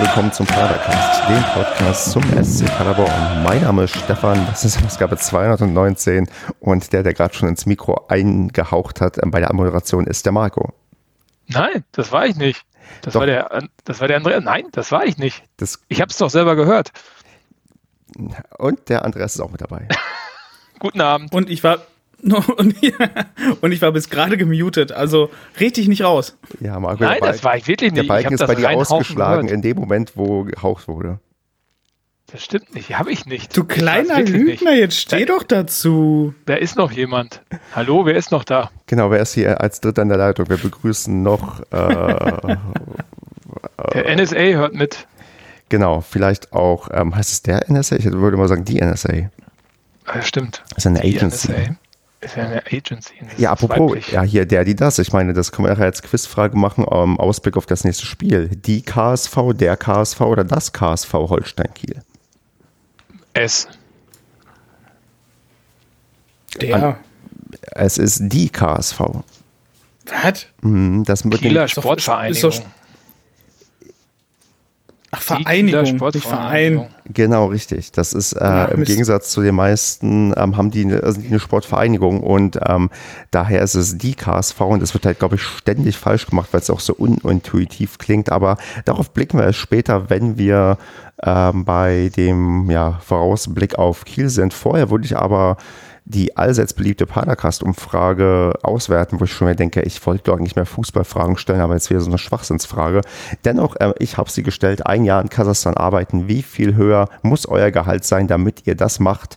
willkommen zum Padercast, dem Podcast zum SC Paderborn. Mein Name ist Stefan, das ist Ausgabe 219 und der, der gerade schon ins Mikro eingehaucht hat bei der Moderation, ist der Marco. Nein, das war ich nicht. Das war der, das war der Andreas. Nein, das war ich nicht. Das ich habe es doch selber gehört. Und der Andreas ist auch mit dabei. Guten Abend. Und ich war und ich war bis gerade gemutet, also richtig nicht raus. Ja, Marco, Nein, das war ich wirklich nicht. Der Balken ist bei dir ausgeschlagen in dem Moment, wo gehaucht wurde. Das stimmt nicht, habe ich nicht. Du kleiner Lügner, jetzt steh da, doch dazu. Da ist noch jemand. Hallo, wer ist noch da? Genau, wer ist hier als Dritter in der Leitung? Wir begrüßen noch. Äh, der NSA hört mit. Genau, vielleicht auch, ähm, heißt es der NSA? Ich würde mal sagen, die NSA. Ja, stimmt. Das ist eine die Agency. NSA. Ist ja eine Agency. Ja, apropos, weiblich. ja, hier der, die, das. Ich meine, das können wir nachher als Quizfrage machen, um, Ausblick auf das nächste Spiel. Die KSV, der KSV oder das KSV Holstein Kiel? S. Der. An, es ist die KSV. Was? Mhm, das mit Kieler Sportvereinigung. Ist doch, Ach, Vereinigung, nicht Verein. Genau, richtig. Das ist äh, ja, im Gegensatz zu den meisten, ähm, haben die eine, also eine Sportvereinigung und ähm, daher ist es die KSV und das wird halt, glaube ich, ständig falsch gemacht, weil es auch so unintuitiv klingt. Aber darauf blicken wir erst später, wenn wir ähm, bei dem ja, Vorausblick auf Kiel sind. Vorher würde ich aber die allseits beliebte Padercast-Umfrage auswerten, wo ich schon mir denke, ich wollte doch nicht mehr Fußballfragen stellen, aber jetzt wäre so eine Schwachsinnsfrage. Dennoch, äh, ich habe sie gestellt, ein Jahr in Kasachstan arbeiten, wie viel höher muss euer Gehalt sein, damit ihr das macht?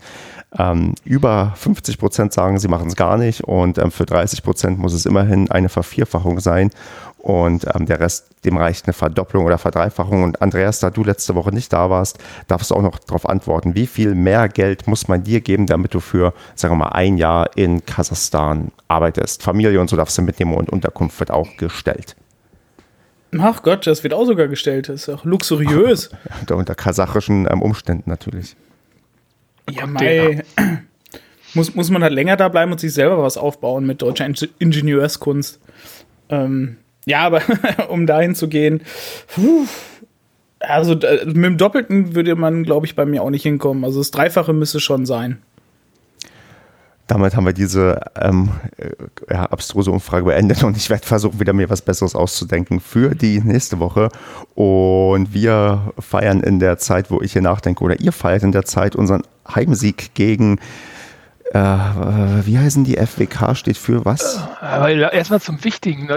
Ähm, über 50 Prozent sagen, sie machen es gar nicht und ähm, für 30 Prozent muss es immerhin eine Vervierfachung sein und ähm, der Rest, dem reicht eine Verdopplung oder Verdreifachung. Und Andreas, da du letzte Woche nicht da warst, darfst du auch noch darauf antworten, wie viel mehr Geld muss man dir geben, damit du für, sagen wir mal, ein Jahr in Kasachstan arbeitest? Familie und so darfst du mitnehmen und Unterkunft wird auch gestellt. Ach Gott, das wird auch sogar gestellt. Das ist auch luxuriös. Ach, unter kasachischen ähm, Umständen natürlich. Ja, mei. muss, muss man halt länger da bleiben und sich selber was aufbauen mit deutscher Ingenieurskunst. Ähm, ja, aber um dahin zu gehen, puh, also mit dem Doppelten würde man, glaube ich, bei mir auch nicht hinkommen. Also das Dreifache müsste schon sein. Damit haben wir diese ähm, äh, ja, abstruse Umfrage beendet und ich werde versuchen, wieder mir was Besseres auszudenken für die nächste Woche. Und wir feiern in der Zeit, wo ich hier nachdenke, oder ihr feiert in der Zeit unseren Heimsieg gegen äh, wie heißen die? FWK steht für was? Aber erstmal zum Wichtigen,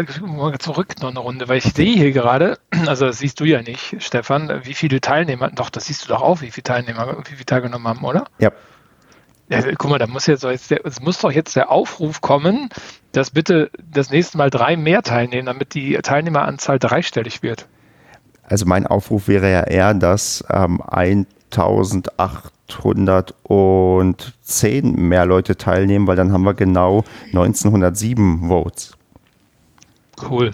zurück noch eine Runde, weil ich sehe hier gerade, also das siehst du ja nicht, Stefan, wie viele Teilnehmer, doch, das siehst du doch auch, wie viele Teilnehmer, wie viele teilgenommen haben, oder? Ja. Ja, guck mal, da muss jetzt es muss doch jetzt der Aufruf kommen, dass bitte das nächste Mal drei mehr teilnehmen, damit die Teilnehmeranzahl dreistellig wird. Also mein Aufruf wäre ja eher, dass ähm, 1800 810 mehr Leute teilnehmen, weil dann haben wir genau 1907 Votes. Cool.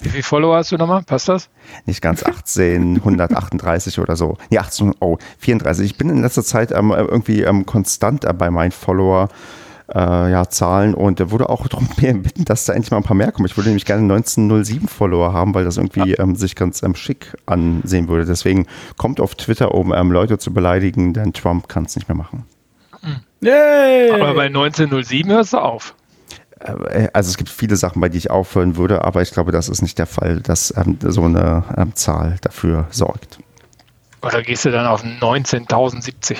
Wie viele Follower hast du nochmal? Passt das? Nicht ganz 1838 oder so. Nee, 18, oh, 34. Ich bin in letzter Zeit ähm, irgendwie ähm, konstant bei meinen Follower äh, ja, Zahlen und er wurde auch darum bitten, dass da endlich mal ein paar mehr kommen. Ich würde nämlich gerne 1907 Follower haben, weil das irgendwie ähm, sich ganz ähm, schick ansehen würde. Deswegen kommt auf Twitter, um ähm, Leute zu beleidigen, denn Trump kann es nicht mehr machen. Hm. Yay! Aber bei 1907 hörst du auf. Äh, also es gibt viele Sachen, bei denen ich aufhören würde, aber ich glaube, das ist nicht der Fall, dass ähm, so eine ähm, Zahl dafür sorgt. Oder gehst du dann auf 19.070?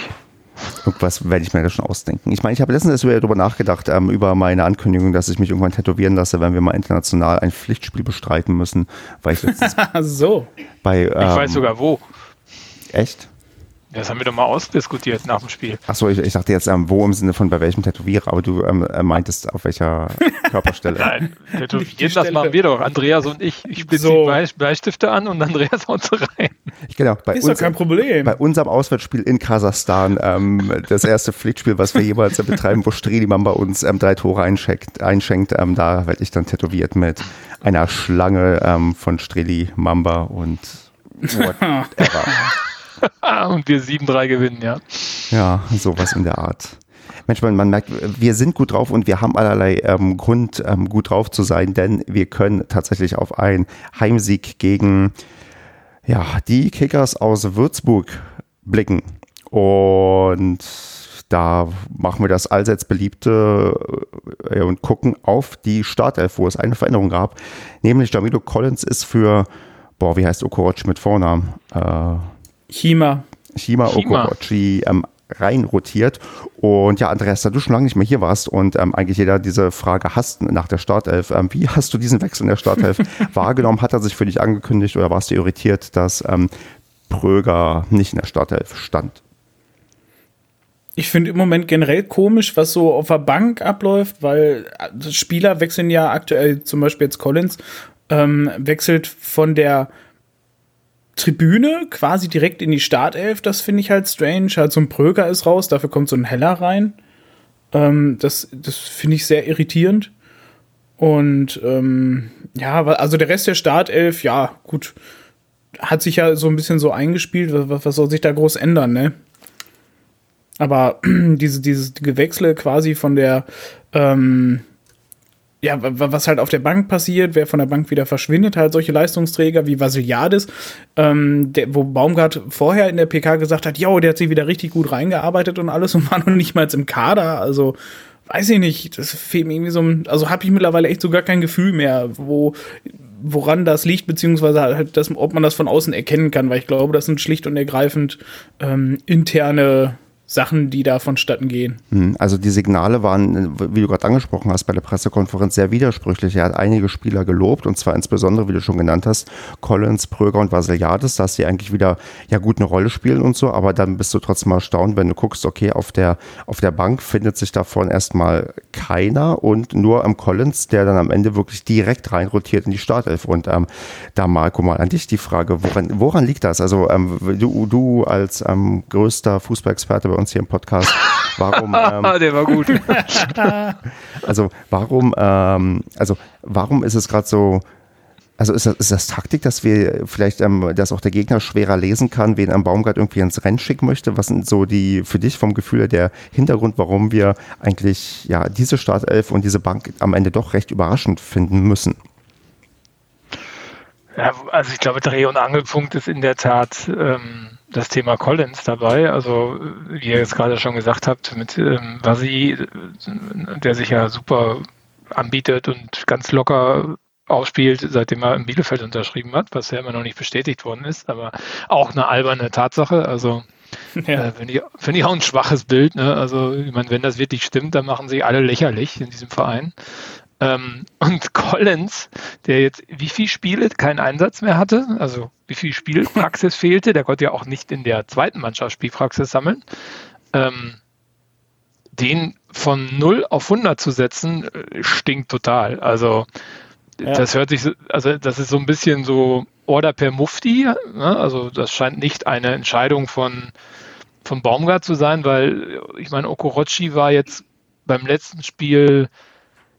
Irgendwas werde ich mir da schon ausdenken. Ich meine, ich habe letztens darüber nachgedacht, ähm, über meine Ankündigung, dass ich mich irgendwann tätowieren lasse, wenn wir mal international ein Pflichtspiel bestreiten müssen. Weil ich letztens so. Bei, ähm, ich weiß ähm, sogar wo. Echt? Das haben wir doch mal ausdiskutiert nach dem Spiel. Achso, ich, ich dachte jetzt, ähm, wo im Sinne von bei welchem Tätowierer, aber du ähm, äh, meintest auf welcher Körperstelle. Nein, tätowieren, das machen wir doch, Andreas und ich. Ich bin so. die Bleistifte an und Andreas haut sie rein. Genau, bei Ist uns, doch kein Problem. Bei unserem Auswärtsspiel in Kasachstan, ähm, das erste Pflichtspiel, was wir jemals betreiben, wo Strelimann bei uns ähm, drei Tore einschenkt, einschenkt ähm, da werde ich dann tätowiert mit einer Schlange ähm, von Streli Mamba und whatever. und wir 7-3 gewinnen, ja. Ja, sowas in der Art. Mensch, man, man merkt, wir sind gut drauf und wir haben allerlei ähm, Grund, ähm, gut drauf zu sein, denn wir können tatsächlich auf einen Heimsieg gegen ja, die Kickers aus Würzburg blicken. Und da machen wir das allseits beliebte äh, und gucken auf die Startelf, wo es eine Veränderung gab. Nämlich Jamilo Collins ist für, boah, wie heißt Okorochi mit Vornamen? Äh, Chima. Chima Okorochi ähm, rein rotiert. Und ja, Andreas, da du schon lange nicht mehr hier warst und ähm, eigentlich jeder diese Frage hast nach der Startelf, ähm, wie hast du diesen Wechsel in der Startelf wahrgenommen? Hat er sich für dich angekündigt oder warst du irritiert, dass ähm, Pröger nicht in der Startelf stand? Ich finde im Moment generell komisch, was so auf der Bank abläuft, weil äh, Spieler wechseln ja aktuell, zum Beispiel jetzt Collins, ähm, wechselt von der Tribüne quasi direkt in die Startelf. Das finde ich halt strange. Halt so ein Pröger ist raus, dafür kommt so ein Heller rein. Ähm, das das finde ich sehr irritierend. Und ähm, ja, also der Rest der Startelf, ja, gut, hat sich ja so ein bisschen so eingespielt. Was, was soll sich da groß ändern, ne? Aber diese, dieses Gewechsel quasi von der, ähm, ja, was halt auf der Bank passiert, wer von der Bank wieder verschwindet, halt solche Leistungsträger wie Vasiliadis, ähm, der, wo Baumgart vorher in der PK gesagt hat, ja, der hat sich wieder richtig gut reingearbeitet und alles und war noch nicht mal im Kader, also weiß ich nicht, das fehlt mir irgendwie so, also habe ich mittlerweile echt so gar kein Gefühl mehr, wo, woran das liegt, beziehungsweise halt, das, ob man das von außen erkennen kann, weil ich glaube, das sind schlicht und ergreifend ähm, interne Sachen, die da vonstatten gehen. Hm, also die Signale waren, wie du gerade angesprochen hast, bei der Pressekonferenz sehr widersprüchlich. Er hat einige Spieler gelobt und zwar insbesondere, wie du schon genannt hast, Collins, Pröger und Vasiliadis, dass sie eigentlich wieder ja gut eine Rolle spielen und so, aber dann bist du trotzdem erstaunt, wenn du guckst, okay, auf der, auf der Bank findet sich davon erstmal keiner und nur am Collins, der dann am Ende wirklich direkt reinrotiert in die Startelf. Und ähm, da Marco mal an dich die Frage, woran, woran liegt das? Also ähm, du, du als ähm, größter Fußballexperte bei uns hier im Podcast. Warum? Ähm, Der war gut. also warum? Ähm, also warum ist es gerade so? Also ist das, ist das Taktik, dass wir vielleicht, ähm, dass auch der Gegner schwerer lesen kann, wen am Baumgart irgendwie ins Rennen schicken möchte? Was sind so die für dich vom Gefühl der Hintergrund, warum wir eigentlich ja diese Startelf und diese Bank am Ende doch recht überraschend finden müssen? Ja, also ich glaube, Dreh- und Angelpunkt ist in der Tat ähm, das Thema Collins dabei. Also wie ihr jetzt gerade schon gesagt habt, mit ähm, Vasi, der sich ja super anbietet und ganz locker ausspielt, seitdem er in Bielefeld unterschrieben hat, was ja immer noch nicht bestätigt worden ist, aber auch eine alberne Tatsache. Also ja. äh, finde ich, find ich auch ein schwaches Bild. Ne? Also ich meine, wenn das wirklich stimmt, dann machen sie alle lächerlich in diesem Verein. Ähm, und Collins, der jetzt wie viel Spiele keinen Einsatz mehr hatte, also wie viel Spielpraxis fehlte, der konnte ja auch nicht in der zweiten Mannschaft Spielpraxis sammeln, ähm, den von 0 auf 100 zu setzen, äh, stinkt total. Also ja. das hört sich, also das ist so ein bisschen so Order per Mufti, ne? also das scheint nicht eine Entscheidung von, von Baumgart zu sein, weil ich meine, Okorochi war jetzt beim letzten Spiel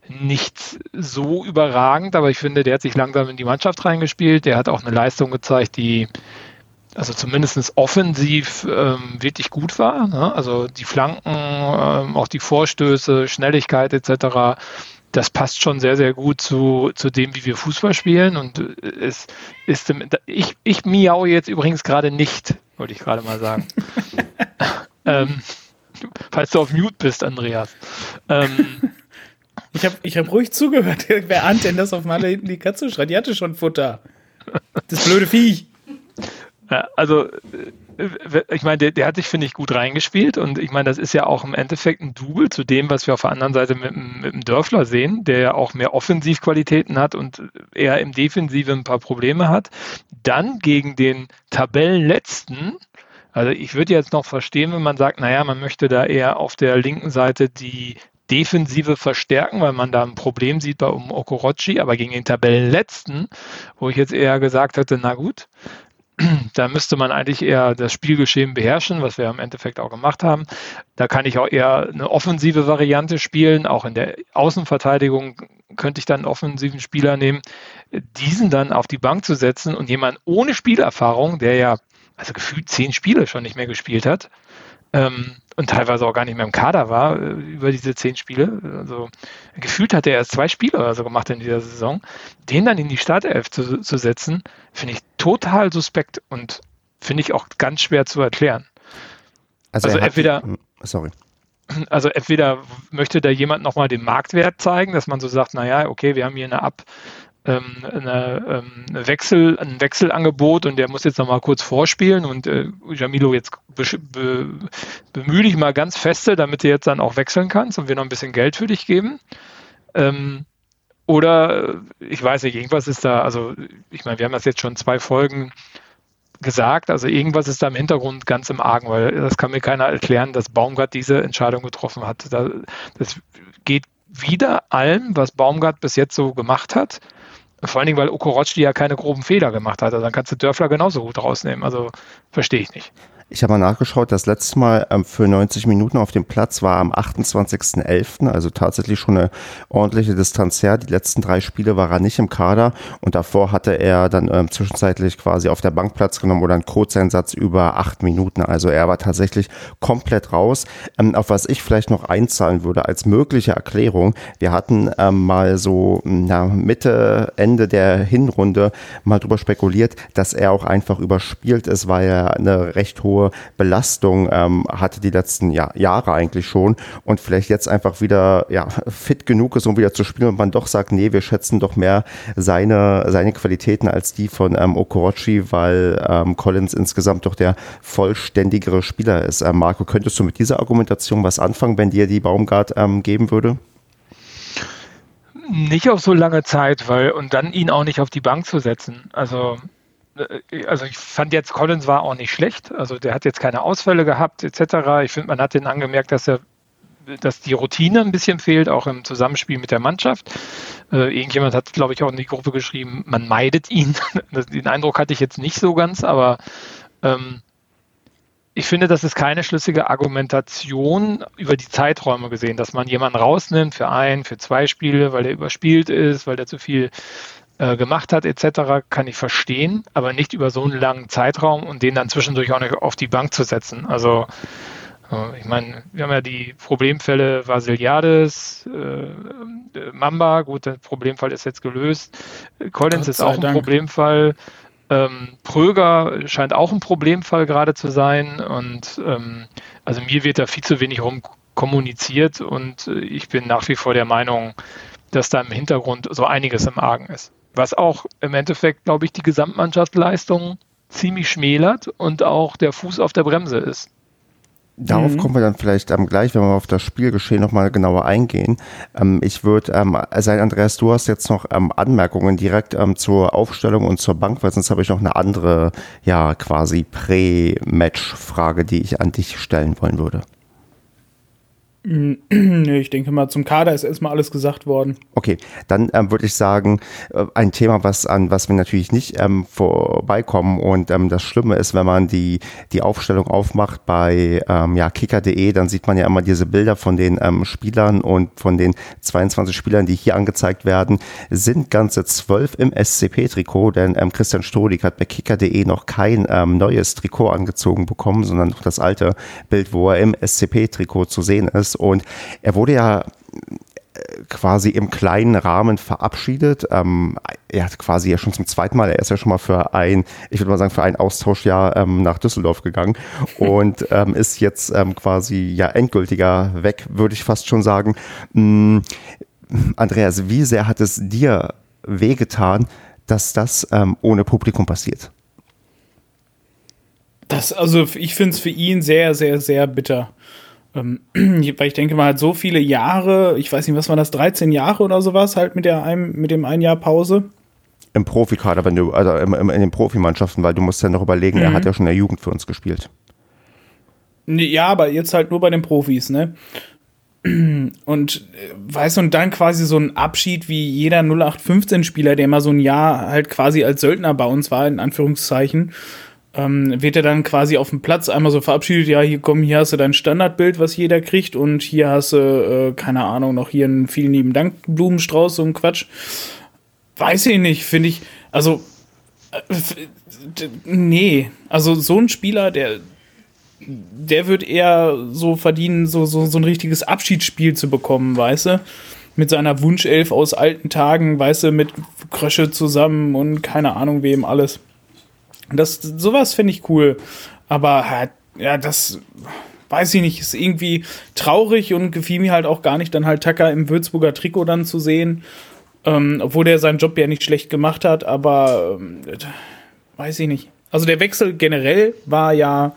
nicht so überragend, aber ich finde, der hat sich langsam in die Mannschaft reingespielt. Der hat auch eine Leistung gezeigt, die also zumindest offensiv ähm, wirklich gut war. Ne? Also die Flanken, ähm, auch die Vorstöße, Schnelligkeit etc. Das passt schon sehr, sehr gut zu, zu dem, wie wir Fußball spielen. Und es ist ich, ich miau jetzt übrigens gerade nicht, wollte ich gerade mal sagen. ähm, falls du auf Mute bist, Andreas. Ähm, ich habe ich hab ruhig zugehört. Wer ahnt denn, dass auf Maler hinten die Katze schreit? Die hatte schon Futter. Das blöde Viech. Ja, also, äh, ich meine, der, der, hat sich, finde ich, gut reingespielt und ich meine, das ist ja auch im Endeffekt ein Double zu dem, was wir auf der anderen Seite mit, mit dem Dörfler sehen, der ja auch mehr Offensivqualitäten hat und eher im Defensive ein paar Probleme hat. Dann gegen den Tabellenletzten, also ich würde jetzt noch verstehen, wenn man sagt, naja, man möchte da eher auf der linken Seite die Defensive verstärken, weil man da ein Problem sieht bei um Okorochi, aber gegen den Tabellenletzten, wo ich jetzt eher gesagt hätte, na gut, da müsste man eigentlich eher das Spielgeschehen beherrschen, was wir im Endeffekt auch gemacht haben. Da kann ich auch eher eine offensive Variante spielen. Auch in der Außenverteidigung könnte ich dann einen offensiven Spieler nehmen, diesen dann auf die Bank zu setzen und jemand ohne Spielerfahrung, der ja also gefühlt zehn Spiele schon nicht mehr gespielt hat, ähm, und teilweise auch gar nicht mehr im Kader war äh, über diese zehn Spiele. Also gefühlt hat er erst zwei Spiele oder so gemacht in dieser Saison. Den dann in die Startelf zu, zu setzen, finde ich total suspekt und finde ich auch ganz schwer zu erklären. Also, also entweder, die, hm, sorry. Also entweder möchte da jemand nochmal den Marktwert zeigen, dass man so sagt, naja, okay, wir haben hier eine Ab, ähm, eine, ähm, Wechsel, ein Wechselangebot und der muss jetzt nochmal kurz vorspielen und äh, Jamilo jetzt be, be, bemühe dich mal ganz feste, damit du jetzt dann auch wechseln kannst und wir noch ein bisschen Geld für dich geben. Ähm, oder ich weiß nicht, irgendwas ist da, also ich meine, wir haben das jetzt schon zwei Folgen gesagt, also irgendwas ist da im Hintergrund ganz im Argen, weil das kann mir keiner erklären, dass Baumgart diese Entscheidung getroffen hat. Das geht wieder allem, was Baumgart bis jetzt so gemacht hat. Vor allen Dingen, weil Okorochi ja keine groben Fehler gemacht hat. Also dann kannst du Dörfler genauso gut rausnehmen. Also verstehe ich nicht. Ich habe mal nachgeschaut, das letzte Mal ähm, für 90 Minuten auf dem Platz war am 28.11., also tatsächlich schon eine ordentliche Distanz her. Die letzten drei Spiele war er nicht im Kader und davor hatte er dann ähm, zwischenzeitlich quasi auf der Bank Platz genommen oder einen Kurzeinsatz über acht Minuten. Also er war tatsächlich komplett raus. Ähm, auf was ich vielleicht noch einzahlen würde als mögliche Erklärung, wir hatten ähm, mal so na, Mitte, Ende der Hinrunde mal drüber spekuliert, dass er auch einfach überspielt ist, weil er eine recht hohe Belastung ähm, hatte die letzten ja, Jahre eigentlich schon und vielleicht jetzt einfach wieder ja, fit genug ist, um wieder zu spielen und man doch sagt, nee, wir schätzen doch mehr seine, seine Qualitäten als die von ähm, Okorochi, weil ähm, Collins insgesamt doch der vollständigere Spieler ist. Ähm, Marco, könntest du mit dieser Argumentation was anfangen, wenn dir die Baumgart ähm, geben würde? Nicht auf so lange Zeit, weil und dann ihn auch nicht auf die Bank zu setzen. Also äh, also ich fand jetzt Collins war auch nicht schlecht. Also der hat jetzt keine Ausfälle gehabt etc. Ich finde, man hat den angemerkt, dass er dass die Routine ein bisschen fehlt, auch im Zusammenspiel mit der Mannschaft. Äh, irgendjemand hat, glaube ich, auch in die Gruppe geschrieben, man meidet ihn. Den Eindruck hatte ich jetzt nicht so ganz, aber ähm, ich finde, das ist keine schlüssige Argumentation über die Zeiträume gesehen, dass man jemanden rausnimmt für ein, für zwei Spiele, weil er überspielt ist, weil er zu viel äh, gemacht hat etc., kann ich verstehen, aber nicht über so einen langen Zeitraum und den dann zwischendurch auch nicht auf die Bank zu setzen. Also äh, ich meine, wir haben ja die Problemfälle Vasiliades, äh, Mamba, gut, der Problemfall ist jetzt gelöst. Collins ist auch ein Dank. Problemfall. Ähm, Pröger scheint auch ein Problemfall gerade zu sein. Und ähm, also mir wird da viel zu wenig rum kommuniziert und äh, ich bin nach wie vor der Meinung, dass da im Hintergrund so einiges im Argen ist was auch im Endeffekt, glaube ich, die Gesamtmannschaftsleistung ziemlich schmälert und auch der Fuß auf der Bremse ist. Darauf mhm. kommen wir dann vielleicht ähm, gleich, wenn wir auf das Spielgeschehen nochmal genauer eingehen. Ähm, ich würde ähm, sagen, Andreas, du hast jetzt noch ähm, Anmerkungen direkt ähm, zur Aufstellung und zur Bank, weil sonst habe ich noch eine andere, ja, quasi Prä-Match-Frage, die ich an dich stellen wollen würde. Ich denke mal, zum Kader ist erstmal alles gesagt worden. Okay, dann ähm, würde ich sagen, äh, ein Thema, was an was wir natürlich nicht ähm, vorbeikommen und ähm, das Schlimme ist, wenn man die, die Aufstellung aufmacht bei ähm, ja, kicker.de, dann sieht man ja immer diese Bilder von den ähm, Spielern und von den 22 Spielern, die hier angezeigt werden, sind ganze zwölf im SCP-Trikot, denn ähm, Christian Stolik hat bei kicker.de noch kein neues Trikot angezogen bekommen, sondern noch das alte Bild, wo er im SCP-Trikot zu sehen ist und er wurde ja äh, quasi im kleinen Rahmen verabschiedet. Ähm, er hat quasi ja schon zum zweiten Mal, er ist ja schon mal für ein, ich würde mal sagen, für ein Austauschjahr ähm, nach Düsseldorf gegangen und ähm, ist jetzt ähm, quasi ja endgültiger weg, würde ich fast schon sagen. Ähm, Andreas, wie sehr hat es dir wehgetan, dass das ähm, ohne Publikum passiert? Das, also ich finde es für ihn sehr, sehr, sehr bitter. Ähm, weil ich denke mal, halt so viele Jahre, ich weiß nicht, was war das, 13 Jahre oder sowas, halt mit, der einem, mit dem ein Jahr Pause. Im Profikader, wenn du, also in, in den Profimannschaften, weil du musst ja noch überlegen, mhm. er hat ja schon in der Jugend für uns gespielt. Ja, aber jetzt halt nur bei den Profis, ne? Und äh, weißt du, und dann quasi so ein Abschied wie jeder 0815-Spieler, der mal so ein Jahr halt quasi als Söldner bei uns war, in Anführungszeichen ähm, wird er dann quasi auf dem Platz einmal so verabschiedet, ja, hier komm, hier hast du dein Standardbild, was jeder kriegt und hier hast du, äh, keine Ahnung, noch hier einen vielen lieben Dank Blumenstrauß, so ein Quatsch. Weiß ich nicht, finde ich, also, äh, nee, also so ein Spieler, der, der wird eher so verdienen, so, so, so ein richtiges Abschiedsspiel zu bekommen, weißt du? Mit seiner Wunschelf aus alten Tagen, weißt du, mit Krösche zusammen und keine Ahnung wem alles. Das, sowas finde ich cool. Aber ja, das weiß ich nicht, ist irgendwie traurig und gefiel mir halt auch gar nicht, dann halt Tucker im Würzburger Trikot dann zu sehen. Ähm, obwohl der seinen Job ja nicht schlecht gemacht hat, aber ähm, weiß ich nicht. Also der Wechsel generell war ja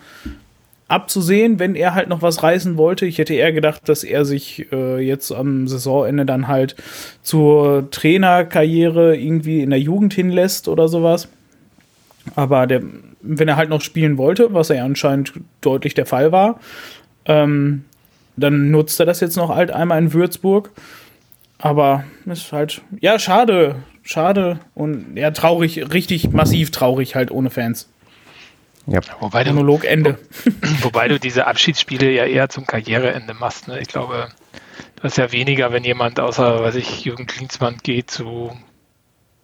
abzusehen, wenn er halt noch was reißen wollte. Ich hätte eher gedacht, dass er sich äh, jetzt am Saisonende dann halt zur Trainerkarriere irgendwie in der Jugend hinlässt oder sowas. Aber der, wenn er halt noch spielen wollte, was er anscheinend deutlich der Fall war, ähm, dann nutzt er das jetzt noch halt einmal in Würzburg. Aber ist halt, ja, schade, schade und ja, traurig, richtig massiv traurig halt ohne Fans. Ja. Wobei du, Monologende. Wobei du diese Abschiedsspiele ja eher zum Karriereende machst. Ne? Ich glaube, das ist ja weniger, wenn jemand außer, weiß ich, Jürgen Klinsmann geht zu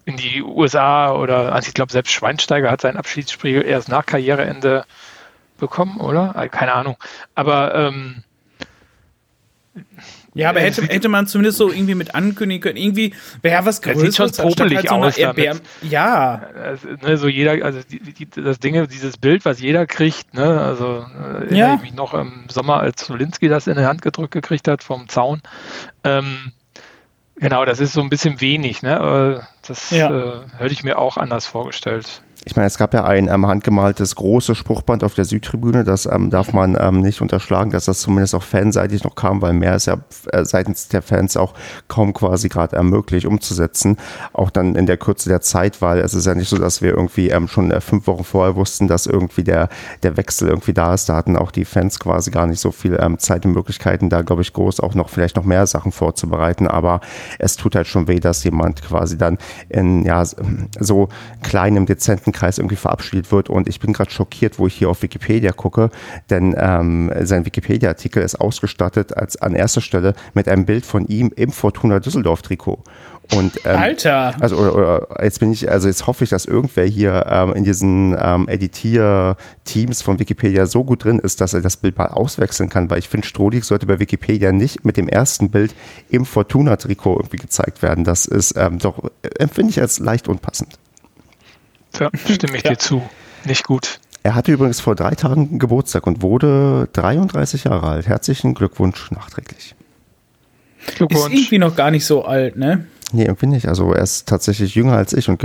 in die USA oder also ich glaube selbst Schweinsteiger hat sein Abschiedsspiel erst nach Karriereende bekommen, oder? Äh, keine Ahnung. Aber ähm, ja, aber hätte, hätte man zumindest so irgendwie mit ankündigen können. Irgendwie wäre was Größeres. Sieht schon popelig halt so aus. Damit. Ja. Also, ne, so jeder, also die, die, das Ding, dieses Bild, was jeder kriegt, ne, also äh, ja. ich mich noch im Sommer, als Solinski das in die Hand gedrückt gekriegt hat vom Zaun. Ähm, genau, das ist so ein bisschen wenig, ne? Das ja. äh, hätte ich mir auch anders vorgestellt. Ich meine, es gab ja ein ähm, handgemaltes großes Spruchband auf der Südtribüne. Das ähm, darf man ähm, nicht unterschlagen, dass das zumindest auch fanseitig noch kam, weil mehr ist ja äh, seitens der Fans auch kaum quasi gerade ähm, möglich umzusetzen. Auch dann in der Kürze der Zeit, weil es ist ja nicht so, dass wir irgendwie ähm, schon äh, fünf Wochen vorher wussten, dass irgendwie der, der Wechsel irgendwie da ist. Da hatten auch die Fans quasi gar nicht so viel ähm, Zeit und Möglichkeiten, da glaube ich groß auch noch vielleicht noch mehr Sachen vorzubereiten. Aber es tut halt schon weh, dass jemand quasi dann in ja so kleinem, dezenten Kreis irgendwie verabschiedet wird. Und ich bin gerade schockiert, wo ich hier auf Wikipedia gucke, denn ähm, sein Wikipedia-Artikel ist ausgestattet als an erster Stelle mit einem Bild von ihm im Fortuna Düsseldorf-Trikot. Und, ähm, Alter! Also oder, oder, jetzt bin ich, also jetzt hoffe ich, dass irgendwer hier ähm, in diesen ähm, Editier-Teams von Wikipedia so gut drin ist, dass er das Bild mal auswechseln kann, weil ich finde, Strohlig sollte bei Wikipedia nicht mit dem ersten Bild im Fortuna-Trikot irgendwie gezeigt werden. Das ist ähm, doch, empfinde ich als leicht unpassend. Ja, stimme ich ja. dir zu. Nicht gut. Er hatte übrigens vor drei Tagen Geburtstag und wurde 33 Jahre alt. Herzlichen Glückwunsch nachträglich. Glückwunsch. Ist irgendwie noch gar nicht so alt, ne? Nee, irgendwie nicht. Also er ist tatsächlich jünger als ich und,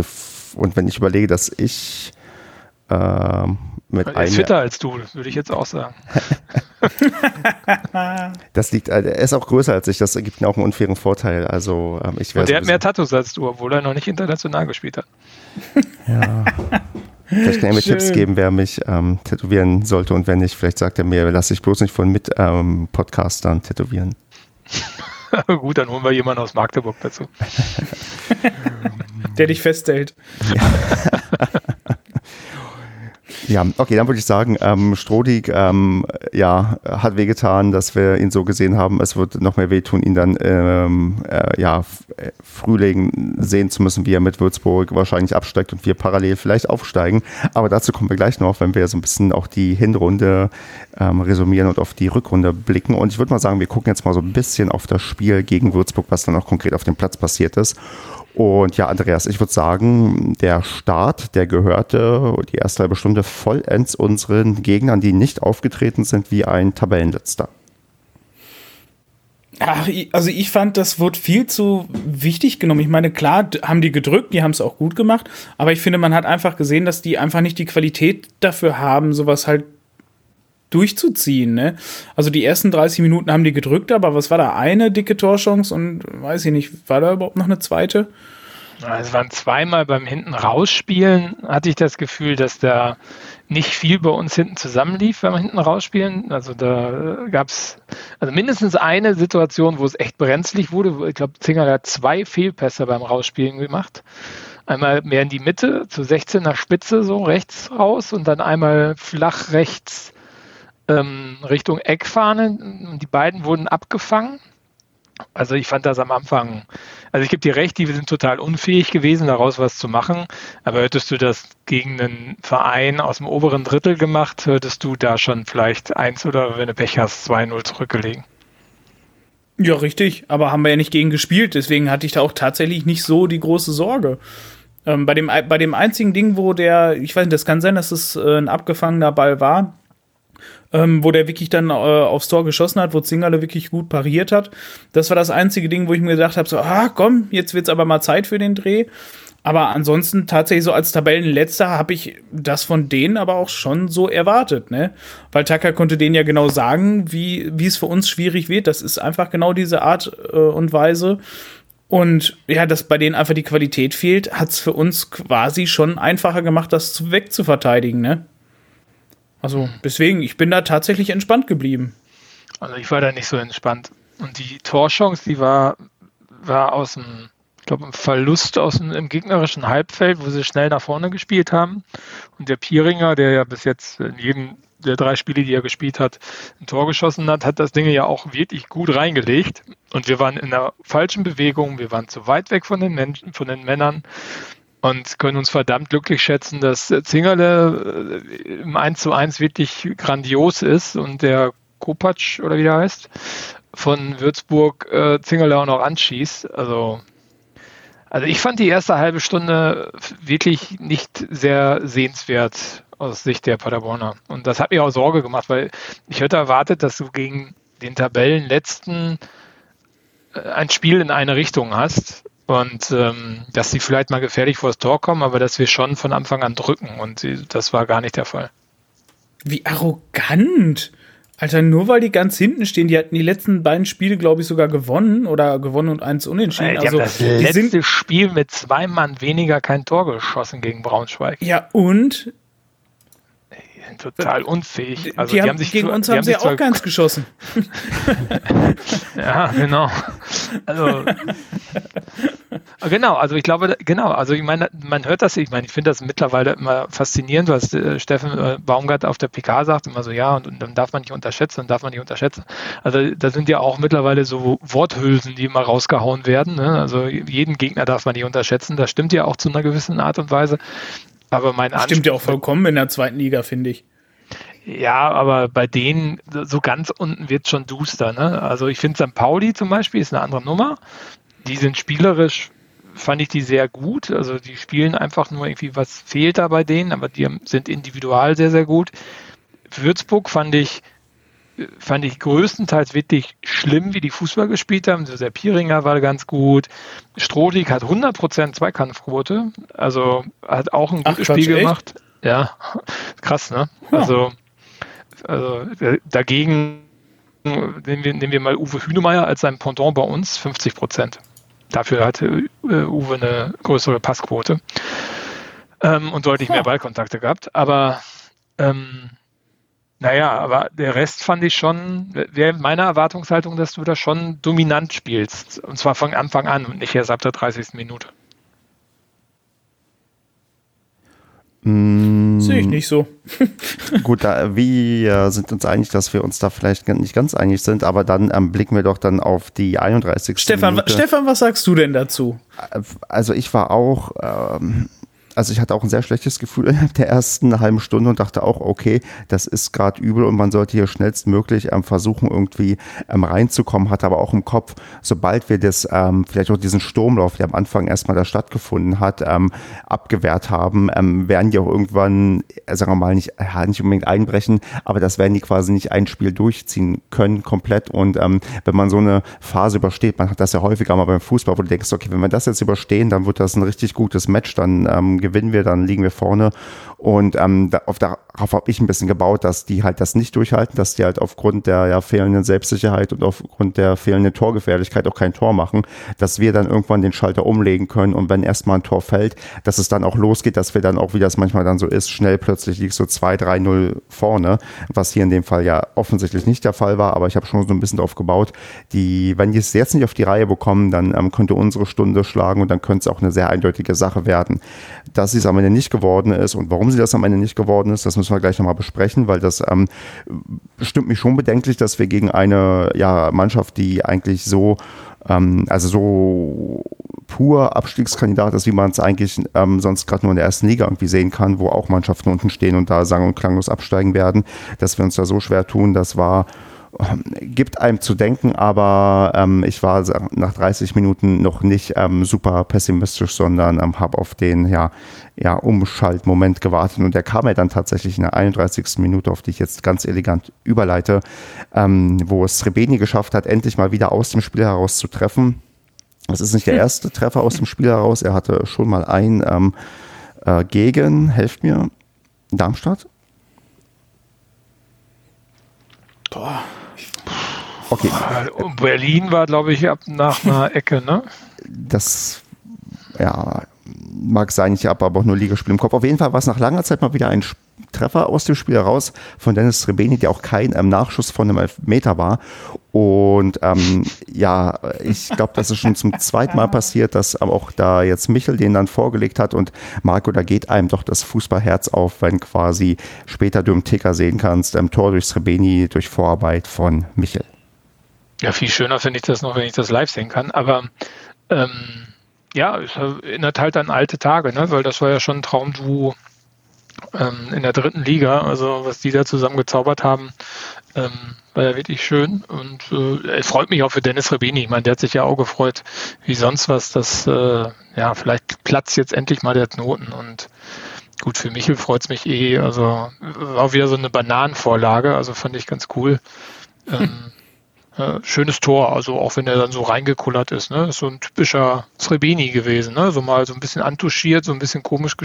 und wenn ich überlege, dass ich äh, mit er ist fitter als du, würde ich jetzt auch sagen. das liegt, er ist auch größer als ich, das gibt mir auch einen unfairen Vorteil. Also ähm, ich Und der hat mehr Tattoos als du, obwohl er noch nicht international gespielt hat. Ja. Vielleicht kann er mir Schön. Tipps geben, wer mich ähm, tätowieren sollte und wenn nicht, vielleicht sagt er mir, lass dich bloß nicht von mit ähm, Podcastern tätowieren. Gut, dann holen wir jemanden aus Magdeburg dazu. Der dich festhält. Ja. Ja, okay, dann würde ich sagen, ähm, Strodig ähm, ja, hat wehgetan, dass wir ihn so gesehen haben. Es wird noch mehr wehtun, ihn dann ähm, äh, ja, äh, Frühling sehen zu müssen, wie er mit Würzburg wahrscheinlich absteigt und wir parallel vielleicht aufsteigen. Aber dazu kommen wir gleich noch, wenn wir so ein bisschen auch die Hinrunde ähm, resumieren und auf die Rückrunde blicken. Und ich würde mal sagen, wir gucken jetzt mal so ein bisschen auf das Spiel gegen Würzburg, was dann auch konkret auf dem Platz passiert ist. Und ja, Andreas, ich würde sagen, der Start, der gehörte die erste halbe Stunde vollends unseren Gegnern, die nicht aufgetreten sind, wie ein Tabellenletzter. Ach, also ich fand, das wird viel zu wichtig genommen. Ich meine, klar, haben die gedrückt, die haben es auch gut gemacht, aber ich finde, man hat einfach gesehen, dass die einfach nicht die Qualität dafür haben, sowas halt durchzuziehen. Ne? Also die ersten 30 Minuten haben die gedrückt, aber was war da? Eine dicke Torchance und weiß ich nicht, war da überhaupt noch eine zweite? Es waren zweimal beim hinten rausspielen, hatte ich das Gefühl, dass da nicht viel bei uns hinten zusammenlief beim hinten rausspielen. Also da gab es also mindestens eine Situation, wo es echt brenzlig wurde. Ich glaube, Zinger hat zwei Fehlpässe beim Rausspielen gemacht. Einmal mehr in die Mitte, zu 16er Spitze, so rechts raus und dann einmal flach rechts ähm, Richtung Eckfahne. Die beiden wurden abgefangen. Also ich fand das am Anfang, also ich gebe dir recht, die sind total unfähig gewesen, daraus was zu machen. Aber hättest du das gegen einen Verein aus dem oberen Drittel gemacht, hättest du da schon vielleicht eins oder wenn du Pech hast, 2-0 zurückgelegen. Ja, richtig, aber haben wir ja nicht gegen gespielt, deswegen hatte ich da auch tatsächlich nicht so die große Sorge. Ähm, bei, dem, bei dem einzigen Ding, wo der, ich weiß nicht, das kann sein, dass es äh, ein abgefangener Ball war, ähm, wo der wirklich dann äh, aufs Tor geschossen hat, wo Zingerle wirklich gut pariert hat. Das war das einzige Ding, wo ich mir gedacht habe, so, ah, komm, jetzt wird's aber mal Zeit für den Dreh. Aber ansonsten tatsächlich so als Tabellenletzter habe ich das von denen aber auch schon so erwartet, ne? Weil Tucker konnte denen ja genau sagen, wie, wie es für uns schwierig wird. Das ist einfach genau diese Art äh, und Weise. Und ja, dass bei denen einfach die Qualität fehlt, hat es für uns quasi schon einfacher gemacht, das wegzuverteidigen, ne? Also deswegen, ich bin da tatsächlich entspannt geblieben. Also ich war da nicht so entspannt. Und die Torchance, die war, war aus dem, ich glaube, ein Verlust aus dem im gegnerischen Halbfeld, wo sie schnell nach vorne gespielt haben. Und der Pieringer, der ja bis jetzt in jedem der drei Spiele, die er gespielt hat, ein Tor geschossen hat, hat das Ding ja auch wirklich gut reingelegt. Und wir waren in der falschen Bewegung, wir waren zu weit weg von den Menschen, von den Männern und können uns verdammt glücklich schätzen, dass Zingerle äh, im 1 zu 1 wirklich grandios ist und der Kopacz oder wie der heißt, von Würzburg äh, Zingerle auch noch anschießt. Also, also ich fand die erste halbe Stunde wirklich nicht sehr sehenswert aus Sicht der Paderborner. Und das hat mir auch Sorge gemacht, weil ich hätte erwartet, dass du gegen den Tabellenletzten äh, ein Spiel in eine Richtung hast und ähm, dass sie vielleicht mal gefährlich vor das Tor kommen, aber dass wir schon von Anfang an drücken und das war gar nicht der Fall. Wie arrogant! Alter, nur weil die ganz hinten stehen, die hatten die letzten beiden Spiele, glaube ich, sogar gewonnen oder gewonnen und eins unentschieden. Die also, haben das letzte Spiel mit zwei Mann weniger kein Tor geschossen gegen Braunschweig. Ja, und total unfähig. Also die, die haben, sich gegen uns haben, haben sie auch ganz geschossen. ja, genau. Also genau, also ich glaube, genau, also ich meine, man hört das, ich meine, ich finde das mittlerweile immer faszinierend, was äh, Steffen äh, Baumgart auf der PK sagt, immer so, ja, und, und dann darf man nicht unterschätzen, dann darf man nicht unterschätzen. Also da sind ja auch mittlerweile so Worthülsen, die immer rausgehauen werden. Ne? Also jeden Gegner darf man nicht unterschätzen. Das stimmt ja auch zu einer gewissen Art und Weise. Aber mein das Stimmt ja auch vollkommen in der zweiten Liga, finde ich. Ja, aber bei denen, so ganz unten wird schon duster. Ne? Also ich finde St. Pauli zum Beispiel ist eine andere Nummer. Die sind spielerisch, fand ich die sehr gut. Also die spielen einfach nur irgendwie, was fehlt da bei denen, aber die sind individual sehr, sehr gut. Würzburg fand ich, fand ich größtenteils wirklich schlimm, wie die Fußball gespielt haben. Also der Pieringer war ganz gut. Strohlig hat 100% Zweikampfquote. Also hat auch ein gutes Ach, Spiel gemacht. Echt? Ja, krass, ne? Ja. Also, also dagegen nehmen wir, nehmen wir mal Uwe Hünemeyer als sein Pendant bei uns, 50% Dafür hatte äh, Uwe eine größere Passquote ähm, und deutlich mehr Ballkontakte gehabt. Aber ähm, naja, aber der Rest fand ich schon, wäre meine Erwartungshaltung, dass du da schon dominant spielst. Und zwar von Anfang an und nicht erst ab der 30. Minute. Mm. Sehe ich nicht so. Gut, da, wir sind uns einig, dass wir uns da vielleicht nicht ganz einig sind, aber dann ähm, blicken wir doch dann auf die 31. Stefan, Minute. Stefan, was sagst du denn dazu? Also ich war auch ähm, also ich hatte auch ein sehr schlechtes Gefühl in der ersten halben Stunde und dachte auch, okay, das ist gerade übel und man sollte hier schnellstmöglich ähm, versuchen, irgendwie ähm, reinzukommen, hatte aber auch im Kopf, sobald wir das, ähm, vielleicht auch diesen Sturmlauf, der am Anfang erstmal da stattgefunden hat, ähm, abgewehrt haben, ähm, werden die auch irgendwann, äh, sagen wir mal, nicht, ja, nicht unbedingt einbrechen, aber das werden die quasi nicht ein Spiel durchziehen können komplett. Und ähm, wenn man so eine Phase übersteht, man hat das ja häufiger mal beim Fußball, wo du denkst, okay, wenn wir das jetzt überstehen, dann wird das ein richtig gutes Match, dann ähm, gewinnen wir, dann liegen wir vorne. Und ähm, auf darauf habe ich ein bisschen gebaut, dass die halt das nicht durchhalten, dass die halt aufgrund der ja, fehlenden Selbstsicherheit und aufgrund der fehlenden Torgefährlichkeit auch kein Tor machen, dass wir dann irgendwann den Schalter umlegen können und wenn erstmal ein Tor fällt, dass es dann auch losgeht, dass wir dann auch, wie das manchmal dann so ist, schnell plötzlich liegst so 2-3-0 vorne, was hier in dem Fall ja offensichtlich nicht der Fall war, aber ich habe schon so ein bisschen drauf gebaut, die, wenn die es jetzt nicht auf die Reihe bekommen, dann ähm, könnte unsere Stunde schlagen und dann könnte es auch eine sehr eindeutige Sache werden. Dass sie es am Ende nicht geworden ist und warum sie das am Ende nicht geworden ist, das müssen wir gleich nochmal besprechen, weil das ähm, stimmt mich schon bedenklich, dass wir gegen eine ja, Mannschaft, die eigentlich so ähm, also so pur Abstiegskandidat ist, wie man es eigentlich ähm, sonst gerade nur in der ersten Liga irgendwie sehen kann, wo auch Mannschaften unten stehen und da sang- und klanglos absteigen werden, dass wir uns da so schwer tun, das war gibt einem zu denken, aber ähm, ich war nach 30 Minuten noch nicht ähm, super pessimistisch, sondern ähm, habe auf den ja, ja, Umschaltmoment gewartet und der kam ja dann tatsächlich in der 31. Minute, auf die ich jetzt ganz elegant überleite, ähm, wo es Srebeni geschafft hat, endlich mal wieder aus dem Spiel heraus zu treffen. Das ist nicht der erste Treffer aus dem Spiel heraus, er hatte schon mal einen ähm, äh, gegen, helft mir, Darmstadt. Boah. Okay. Berlin war, glaube ich, ab nach einer Ecke, ne? Das, ja, mag sein, ich habe aber auch nur Ligaspiel im Kopf. Auf jeden Fall war es nach langer Zeit mal wieder ein Treffer aus dem Spiel heraus von Dennis Rebeni, der auch kein ähm, Nachschuss von einem Elfmeter war. Und ähm, ja, ich glaube, das ist schon zum zweiten Mal passiert, dass auch da jetzt Michel den dann vorgelegt hat und Marco, da geht einem doch das Fußballherz auf, wenn quasi später du im Ticker sehen kannst, ähm, Tor durch Srebeni durch Vorarbeit von Michel. Ja, viel schöner finde ich das noch, wenn ich das live sehen kann. Aber ähm, ja, es erinnert halt an alte Tage, ne? weil das war ja schon ein Traumduo ähm, in der dritten Liga. Also was die da zusammen gezaubert haben, ähm, war ja wirklich schön. Und äh, es freut mich auch für Dennis Rebini. Ich meine, der hat sich ja auch gefreut, wie sonst was, dass äh, ja, vielleicht platzt jetzt endlich mal der Knoten. Und gut, für Michel freut es mich eh. Also war auch wieder so eine Bananenvorlage, also fand ich ganz cool. Ähm, äh, schönes Tor, also auch wenn er dann so reingekullert ist, ne? Ist so ein typischer Srebeni gewesen, ne? So mal so ein bisschen antuschiert, so ein bisschen komisch,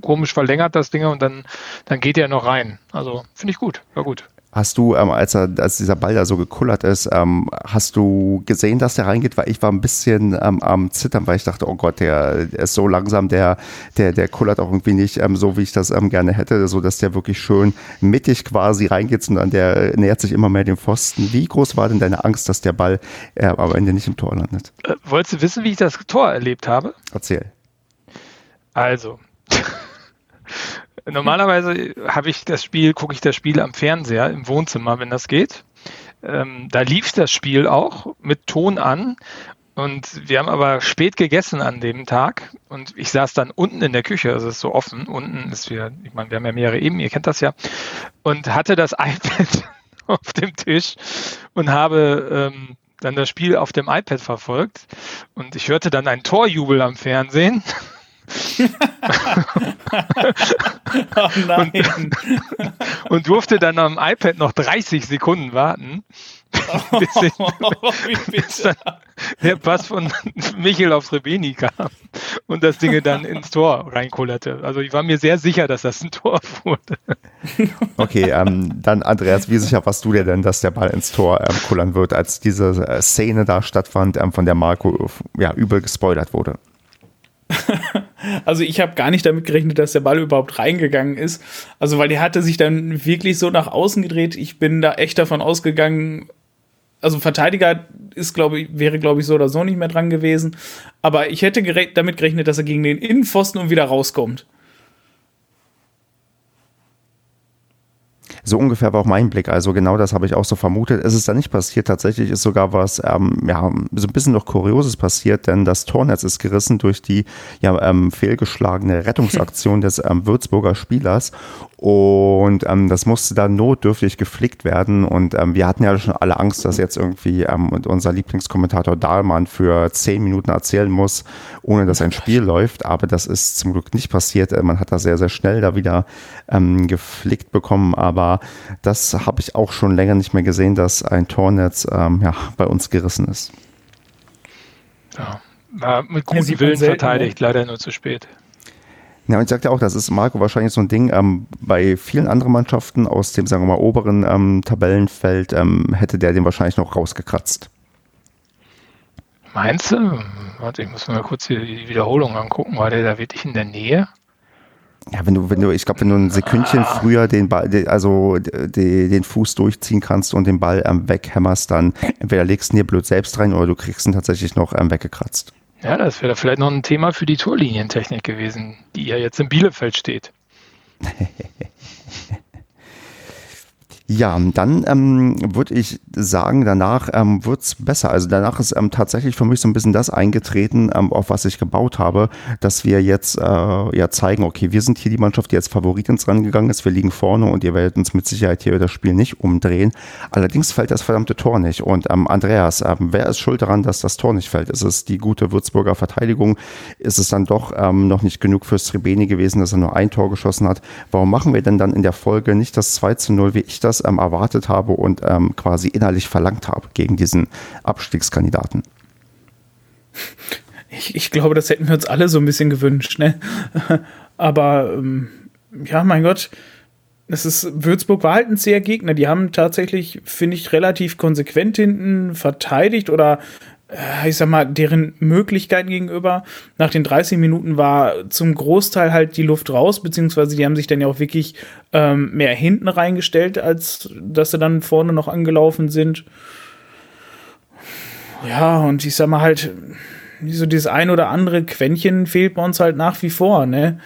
komisch verlängert das Ding und dann, dann geht er noch rein. Also finde ich gut, war gut. Hast du, ähm, als, er, als dieser Ball da so gekullert ist, ähm, hast du gesehen, dass der reingeht? Weil ich war ein bisschen ähm, am Zittern, weil ich dachte, oh Gott, der, der, ist so langsam, der, der, der kullert auch irgendwie nicht ähm, so, wie ich das ähm, gerne hätte, so dass der wirklich schön mittig quasi reingeht und dann der nähert sich immer mehr dem Pfosten. Wie groß war denn deine Angst, dass der Ball äh, am Ende nicht im Tor landet? Äh, wolltest du wissen, wie ich das Tor erlebt habe? Erzähl. Also, Normalerweise habe ich das Spiel, gucke ich das Spiel am Fernseher im Wohnzimmer, wenn das geht. Ähm, da lief das Spiel auch mit Ton an. Und wir haben aber spät gegessen an dem Tag. Und ich saß dann unten in der Küche, also es ist so offen, unten ist wir, ich meine, wir haben ja mehrere Ebenen, ihr kennt das ja, und hatte das iPad auf dem Tisch und habe ähm, dann das Spiel auf dem iPad verfolgt. Und ich hörte dann einen Torjubel am Fernsehen oh nein. Und, und, durfte dann am iPad noch 30 Sekunden warten, bis, ich, bis dann der Pass von Michel aufs Rebeni kam und das Ding dann ins Tor reinkullerte. Also ich war mir sehr sicher, dass das ein Tor wurde. Okay, ähm, dann Andreas, wie sicher warst du dir denn, dass der Ball ins Tor ähm, kullern wird, als diese äh, Szene da stattfand, ähm, von der Marco ja, übel gespoilert wurde? also ich habe gar nicht damit gerechnet, dass der Ball überhaupt reingegangen ist. Also weil der hatte sich dann wirklich so nach außen gedreht. Ich bin da echt davon ausgegangen, also Verteidiger ist, glaube ich, wäre, glaube ich, so oder so nicht mehr dran gewesen. Aber ich hätte gere damit gerechnet, dass er gegen den Innenpfosten und wieder rauskommt. So ungefähr war auch mein Blick. Also genau das habe ich auch so vermutet. Es ist da nicht passiert. Tatsächlich ist sogar was, ähm, ja, so ein bisschen noch Kurioses passiert, denn das Tornetz ist gerissen durch die ja, ähm, fehlgeschlagene Rettungsaktion des ähm, Würzburger Spielers. Und ähm, das musste dann notdürftig geflickt werden. Und ähm, wir hatten ja schon alle Angst, dass jetzt irgendwie ähm, unser Lieblingskommentator Dahlmann für zehn Minuten erzählen muss, ohne dass ein Spiel läuft. Aber das ist zum Glück nicht passiert. Äh, man hat das sehr, sehr schnell da wieder ähm, geflickt bekommen. Aber das habe ich auch schon länger nicht mehr gesehen, dass ein Tornetz ähm, ja, bei uns gerissen ist. Ja, war mit gutem Willen verteidigt, leider nur zu spät. Ja, und ich sagte auch, das ist Marco wahrscheinlich so ein Ding, ähm, bei vielen anderen Mannschaften aus dem, sagen wir mal, oberen ähm, Tabellenfeld ähm, hätte der den wahrscheinlich noch rausgekratzt. Meinst du? Warte, ich muss mir mal kurz die Wiederholung angucken. War der da wirklich in der Nähe? Ja, wenn du, wenn du, ich glaube, wenn du ein Sekündchen ah. früher den Ball, also den Fuß durchziehen kannst und den Ball ähm, weghämmerst, dann entweder legst du ihn dir blöd selbst rein oder du kriegst ihn tatsächlich noch ähm, weggekratzt. Ja, das wäre vielleicht noch ein Thema für die Torlinientechnik gewesen, die ja jetzt in Bielefeld steht. Ja, dann ähm, würde ich sagen, danach ähm, wird's besser. Also danach ist ähm, tatsächlich für mich so ein bisschen das eingetreten, ähm, auf was ich gebaut habe, dass wir jetzt äh, ja zeigen, okay, wir sind hier die Mannschaft, die als Favorit ins Rennen gegangen ist, wir liegen vorne und ihr werdet uns mit Sicherheit hier das Spiel nicht umdrehen. Allerdings fällt das verdammte Tor nicht. Und ähm, Andreas, ähm, wer ist schuld daran, dass das Tor nicht fällt? Ist es die gute Würzburger Verteidigung? Ist es dann doch ähm, noch nicht genug fürs Tribeni gewesen, dass er nur ein Tor geschossen hat? Warum machen wir denn dann in der Folge nicht das 2 zu 0, wie ich das ähm, erwartet habe und ähm, quasi innerlich verlangt habe gegen diesen Abstiegskandidaten. Ich, ich, glaube, das hätten wir uns alle so ein bisschen gewünscht. Ne? Aber ähm, ja, mein Gott, es ist, Würzburg war halt ein sehr Gegner. Die haben tatsächlich, finde ich, relativ konsequent hinten verteidigt oder ich sag mal, deren Möglichkeiten gegenüber. Nach den 30 Minuten war zum Großteil halt die Luft raus, beziehungsweise die haben sich dann ja auch wirklich ähm, mehr hinten reingestellt, als dass sie dann vorne noch angelaufen sind. Ja, und ich sag mal halt, so dieses ein oder andere Quäntchen fehlt bei uns halt nach wie vor, ne?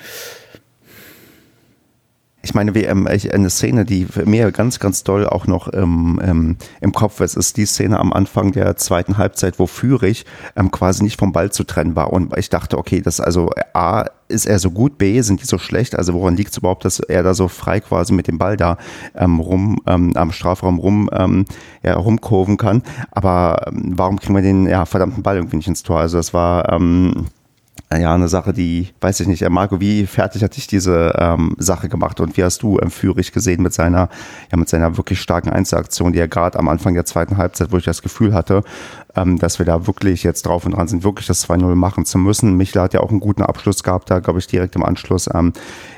Ich meine, wie, ähm, eine Szene, die mir ganz, ganz doll auch noch ähm, ähm, im Kopf ist, ist die Szene am Anfang der zweiten Halbzeit, wo Fürich ähm, quasi nicht vom Ball zu trennen war. Und ich dachte, okay, das also A, ist er so gut, B, sind die so schlecht? Also woran liegt es überhaupt, dass er da so frei quasi mit dem Ball da ähm, rum, ähm, am Strafraum rum, ähm, ja, rumkurven kann? Aber ähm, warum kriegen wir den ja, verdammten Ball irgendwie nicht ins Tor? Also das war... Ähm, ja, eine Sache, die, weiß ich nicht, Marco, wie fertig hat dich diese ähm, Sache gemacht und wie hast du ähm, Führig gesehen mit seiner, ja, mit seiner wirklich starken Einzelaktion, die er gerade am Anfang der zweiten Halbzeit, wo ich das Gefühl hatte, ähm, dass wir da wirklich jetzt drauf und dran sind, wirklich das 2-0 machen zu müssen. Michler hat ja auch einen guten Abschluss gehabt, da glaube ich direkt im Anschluss. Ähm,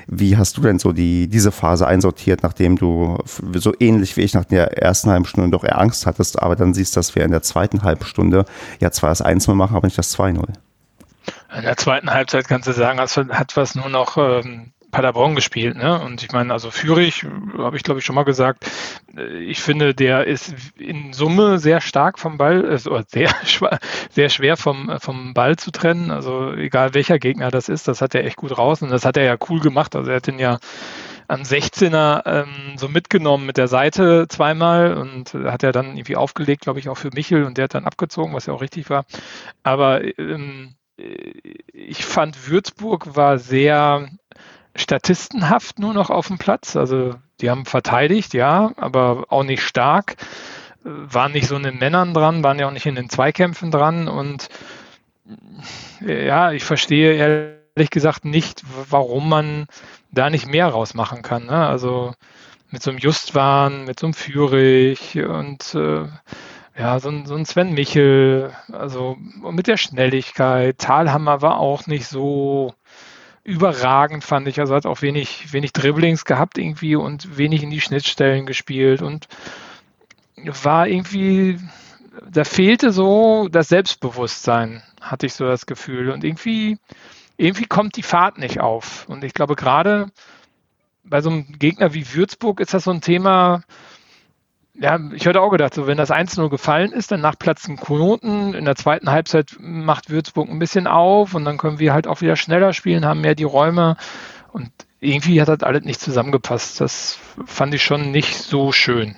wie hast du denn so die, diese Phase einsortiert, nachdem du so ähnlich wie ich nach der ersten halben Stunde doch eher Angst hattest, aber dann siehst, dass wir in der zweiten halben Stunde ja zwar das 1-0 machen, aber nicht das 2-0? In der zweiten Halbzeit kannst du sagen, hat was nur noch ähm, Paderborn gespielt, ne? Und ich meine, also Fürich, habe ich glaube ich schon mal gesagt, äh, ich finde, der ist in Summe sehr stark vom Ball, äh, sehr, sehr schwer vom, vom Ball zu trennen. Also egal welcher Gegner das ist, das hat er echt gut raus und das hat er ja cool gemacht. Also er hat den ja am 16er ähm, so mitgenommen mit der Seite zweimal und hat er dann irgendwie aufgelegt, glaube ich, auch für Michel und der hat dann abgezogen, was ja auch richtig war. Aber ähm, ich fand, Würzburg war sehr statistenhaft nur noch auf dem Platz. Also die haben verteidigt, ja, aber auch nicht stark. Waren nicht so in den Männern dran, waren ja auch nicht in den Zweikämpfen dran. Und ja, ich verstehe ehrlich gesagt nicht, warum man da nicht mehr rausmachen kann. Ne? Also mit so einem Justwan, mit so einem Führig und äh, ja, so ein, so ein Sven Michel, also mit der Schnelligkeit. Talhammer war auch nicht so überragend, fand ich. Also hat auch wenig, wenig Dribblings gehabt irgendwie und wenig in die Schnittstellen gespielt und war irgendwie, da fehlte so das Selbstbewusstsein, hatte ich so das Gefühl. Und irgendwie, irgendwie kommt die Fahrt nicht auf. Und ich glaube, gerade bei so einem Gegner wie Würzburg ist das so ein Thema, ja, ich hätte auch gedacht, so wenn das 1-0 gefallen ist, dann nach Platz ein Knoten. In der zweiten Halbzeit macht Würzburg ein bisschen auf und dann können wir halt auch wieder schneller spielen, haben mehr die Räume. Und irgendwie hat das alles nicht zusammengepasst. Das fand ich schon nicht so schön.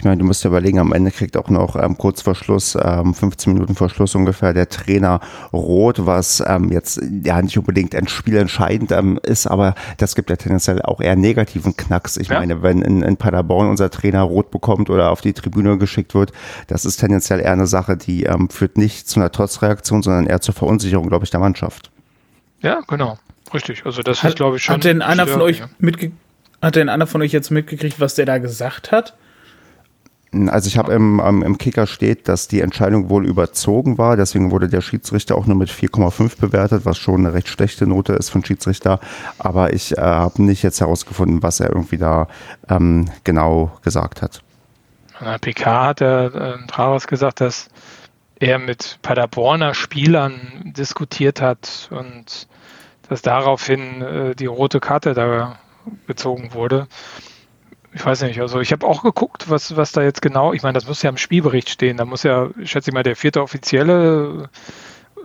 Ich meine, du musst dir überlegen, am Ende kriegt auch noch ähm, kurz vor Schluss, ähm, 15 Minuten vor Schluss ungefähr, der Trainer rot, was ähm, jetzt ja nicht unbedingt ein Spiel entscheidend ähm, ist, aber das gibt ja tendenziell auch eher negativen Knacks. Ich ja. meine, wenn in, in Paderborn unser Trainer rot bekommt oder auf die Tribüne geschickt wird, das ist tendenziell eher eine Sache, die ähm, führt nicht zu einer Trotzreaktion, sondern eher zur Verunsicherung, glaube ich, der Mannschaft. Ja, genau. Richtig. Also das hat, ist, glaube ich, schon. Hat denn einer von euch ja. mitge hat denn einer von euch jetzt mitgekriegt, was der da gesagt hat? Also ich habe im, im Kicker steht, dass die Entscheidung wohl überzogen war. Deswegen wurde der Schiedsrichter auch nur mit 4,5 bewertet, was schon eine recht schlechte Note ist von Schiedsrichter. Aber ich äh, habe nicht jetzt herausgefunden, was er irgendwie da ähm, genau gesagt hat. Der PK hat der äh, Travas gesagt, dass er mit Paderborner Spielern diskutiert hat und dass daraufhin äh, die rote Karte da gezogen wurde ich weiß nicht, also ich habe auch geguckt, was, was da jetzt genau, ich meine, das muss ja im Spielbericht stehen, da muss ja, schätze ich mal, der vierte Offizielle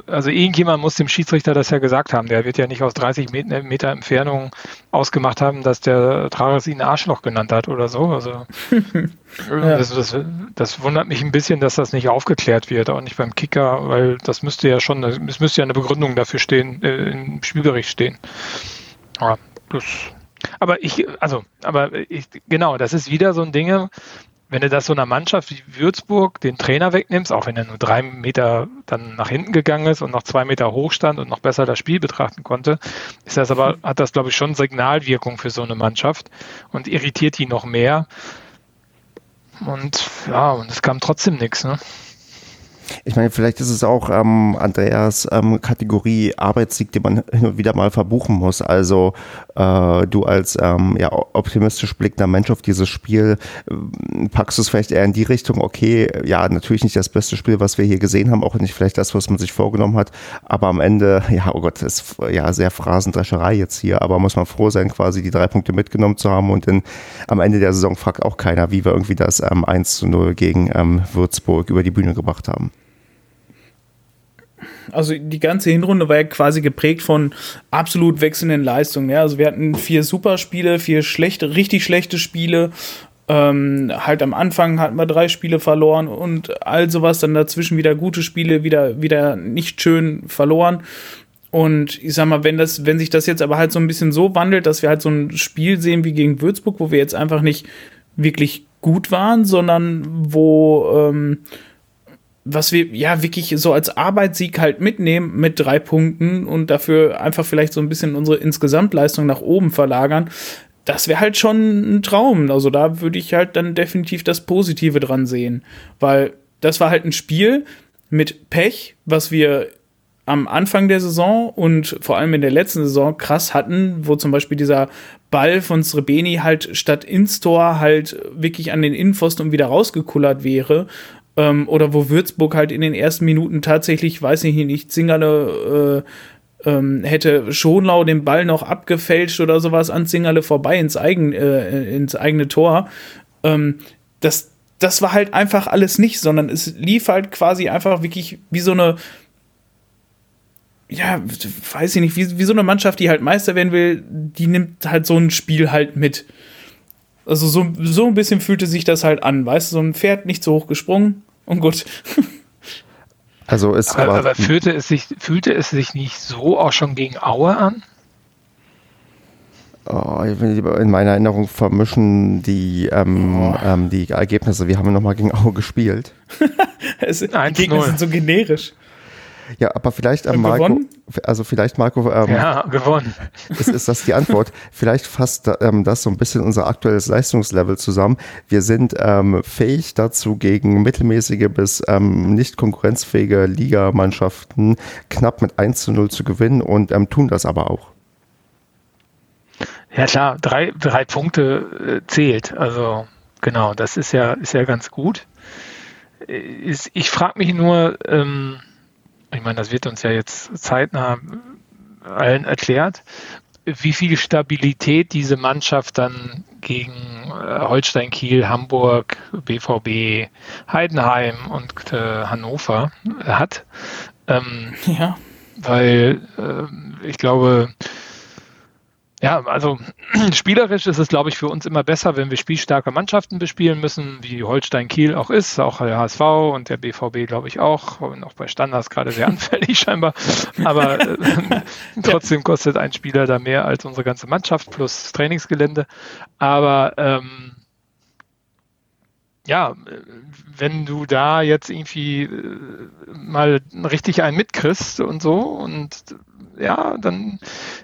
also irgendjemand muss dem Schiedsrichter das ja gesagt haben. Der wird ja nicht aus 30 Meter, Meter Entfernung ausgemacht haben, dass der Trares ihn Arschloch genannt hat oder so. Also ja. das, das, das, wundert mich ein bisschen, dass das nicht aufgeklärt wird, auch nicht beim Kicker, weil das müsste ja schon, es müsste ja eine Begründung dafür stehen, äh, im Spielbericht stehen. Ja, das, aber ich, also, aber ich, genau, das ist wieder so ein Ding, wenn du das so einer Mannschaft wie Würzburg den Trainer wegnimmst, auch wenn er nur drei Meter dann nach hinten gegangen ist und noch zwei Meter hoch stand und noch besser das Spiel betrachten konnte, ist das aber, hat das, glaube ich, schon Signalwirkung für so eine Mannschaft und irritiert die noch mehr. Und ja, und es kam trotzdem nichts, ne? Ich meine, vielleicht ist es auch ähm, Andreas ähm, Kategorie Arbeitssieg, den man hin und wieder mal verbuchen muss. Also äh, du als ähm, ja, optimistisch blickender Mensch auf dieses Spiel äh, packst du es vielleicht eher in die Richtung, okay, ja, natürlich nicht das beste Spiel, was wir hier gesehen haben, auch nicht vielleicht das, was man sich vorgenommen hat, aber am Ende, ja, oh Gott, ist ja sehr Phrasendrescherei jetzt hier, aber muss man froh sein, quasi die drei Punkte mitgenommen zu haben und in, am Ende der Saison fragt auch keiner, wie wir irgendwie das ähm, 1 zu 0 gegen ähm, Würzburg über die Bühne gebracht haben also die ganze Hinrunde war ja quasi geprägt von absolut wechselnden Leistungen. Ja? Also wir hatten vier Superspiele, vier schlechte, richtig schlechte Spiele. Ähm, halt am Anfang hatten wir drei Spiele verloren und all sowas, dann dazwischen wieder gute Spiele, wieder, wieder nicht schön verloren. Und ich sag mal, wenn das, wenn sich das jetzt aber halt so ein bisschen so wandelt, dass wir halt so ein Spiel sehen wie gegen Würzburg, wo wir jetzt einfach nicht wirklich gut waren, sondern wo ähm, was wir ja wirklich so als Arbeitssieg halt mitnehmen mit drei Punkten und dafür einfach vielleicht so ein bisschen unsere Insgesamtleistung nach oben verlagern, das wäre halt schon ein Traum. Also da würde ich halt dann definitiv das Positive dran sehen, weil das war halt ein Spiel mit Pech, was wir am Anfang der Saison und vor allem in der letzten Saison krass hatten, wo zum Beispiel dieser Ball von Srebeni halt statt ins Tor halt wirklich an den Innenpfosten und wieder rausgekullert wäre ähm, oder wo Würzburg halt in den ersten Minuten tatsächlich, weiß ich nicht, Zingerle äh, ähm, hätte Schonlau den Ball noch abgefälscht oder sowas an Zingerle vorbei ins, eigen, äh, ins eigene Tor. Ähm, das, das war halt einfach alles nicht, sondern es lief halt quasi einfach wirklich wie so eine, ja, weiß ich nicht, wie, wie so eine Mannschaft, die halt Meister werden will, die nimmt halt so ein Spiel halt mit. Also so, so ein bisschen fühlte sich das halt an, weißt du, so ein Pferd nicht so hoch gesprungen, und gut. Also ist aber, aber fühlte, es sich, fühlte es sich nicht so auch schon gegen Aue an? Oh, in meiner Erinnerung vermischen die, ähm, oh. ähm, die Ergebnisse. Wir haben nochmal gegen Aue gespielt. es, die Gegner sind so generisch. Ja, aber vielleicht ähm, Marco, gewonnen? Also vielleicht Marco, ähm, ja, gewonnen. Ist, ist das die Antwort? vielleicht fasst ähm, das so ein bisschen unser aktuelles Leistungslevel zusammen. Wir sind ähm, fähig dazu, gegen mittelmäßige bis ähm, nicht konkurrenzfähige Ligamannschaften knapp mit 1 zu 0 zu gewinnen und ähm, tun das aber auch. Ja klar, drei, drei Punkte äh, zählt. Also genau, das ist ja, ist ja ganz gut. Äh, ich frage mich nur, ähm, ich meine, das wird uns ja jetzt zeitnah allen erklärt, wie viel Stabilität diese Mannschaft dann gegen äh, Holstein Kiel, Hamburg, BVB, Heidenheim und äh, Hannover hat. Ähm, ja. Weil äh, ich glaube, ja, also spielerisch ist es, glaube ich, für uns immer besser, wenn wir spielstarke Mannschaften bespielen müssen, wie Holstein Kiel auch ist, auch der HSV und der BVB, glaube ich, auch. Auch bei Standards gerade sehr anfällig scheinbar. Aber äh, trotzdem kostet ein Spieler da mehr als unsere ganze Mannschaft plus Trainingsgelände. Aber ähm, ja, wenn du da jetzt irgendwie äh, mal richtig einen mitkriegst und so und ja, dann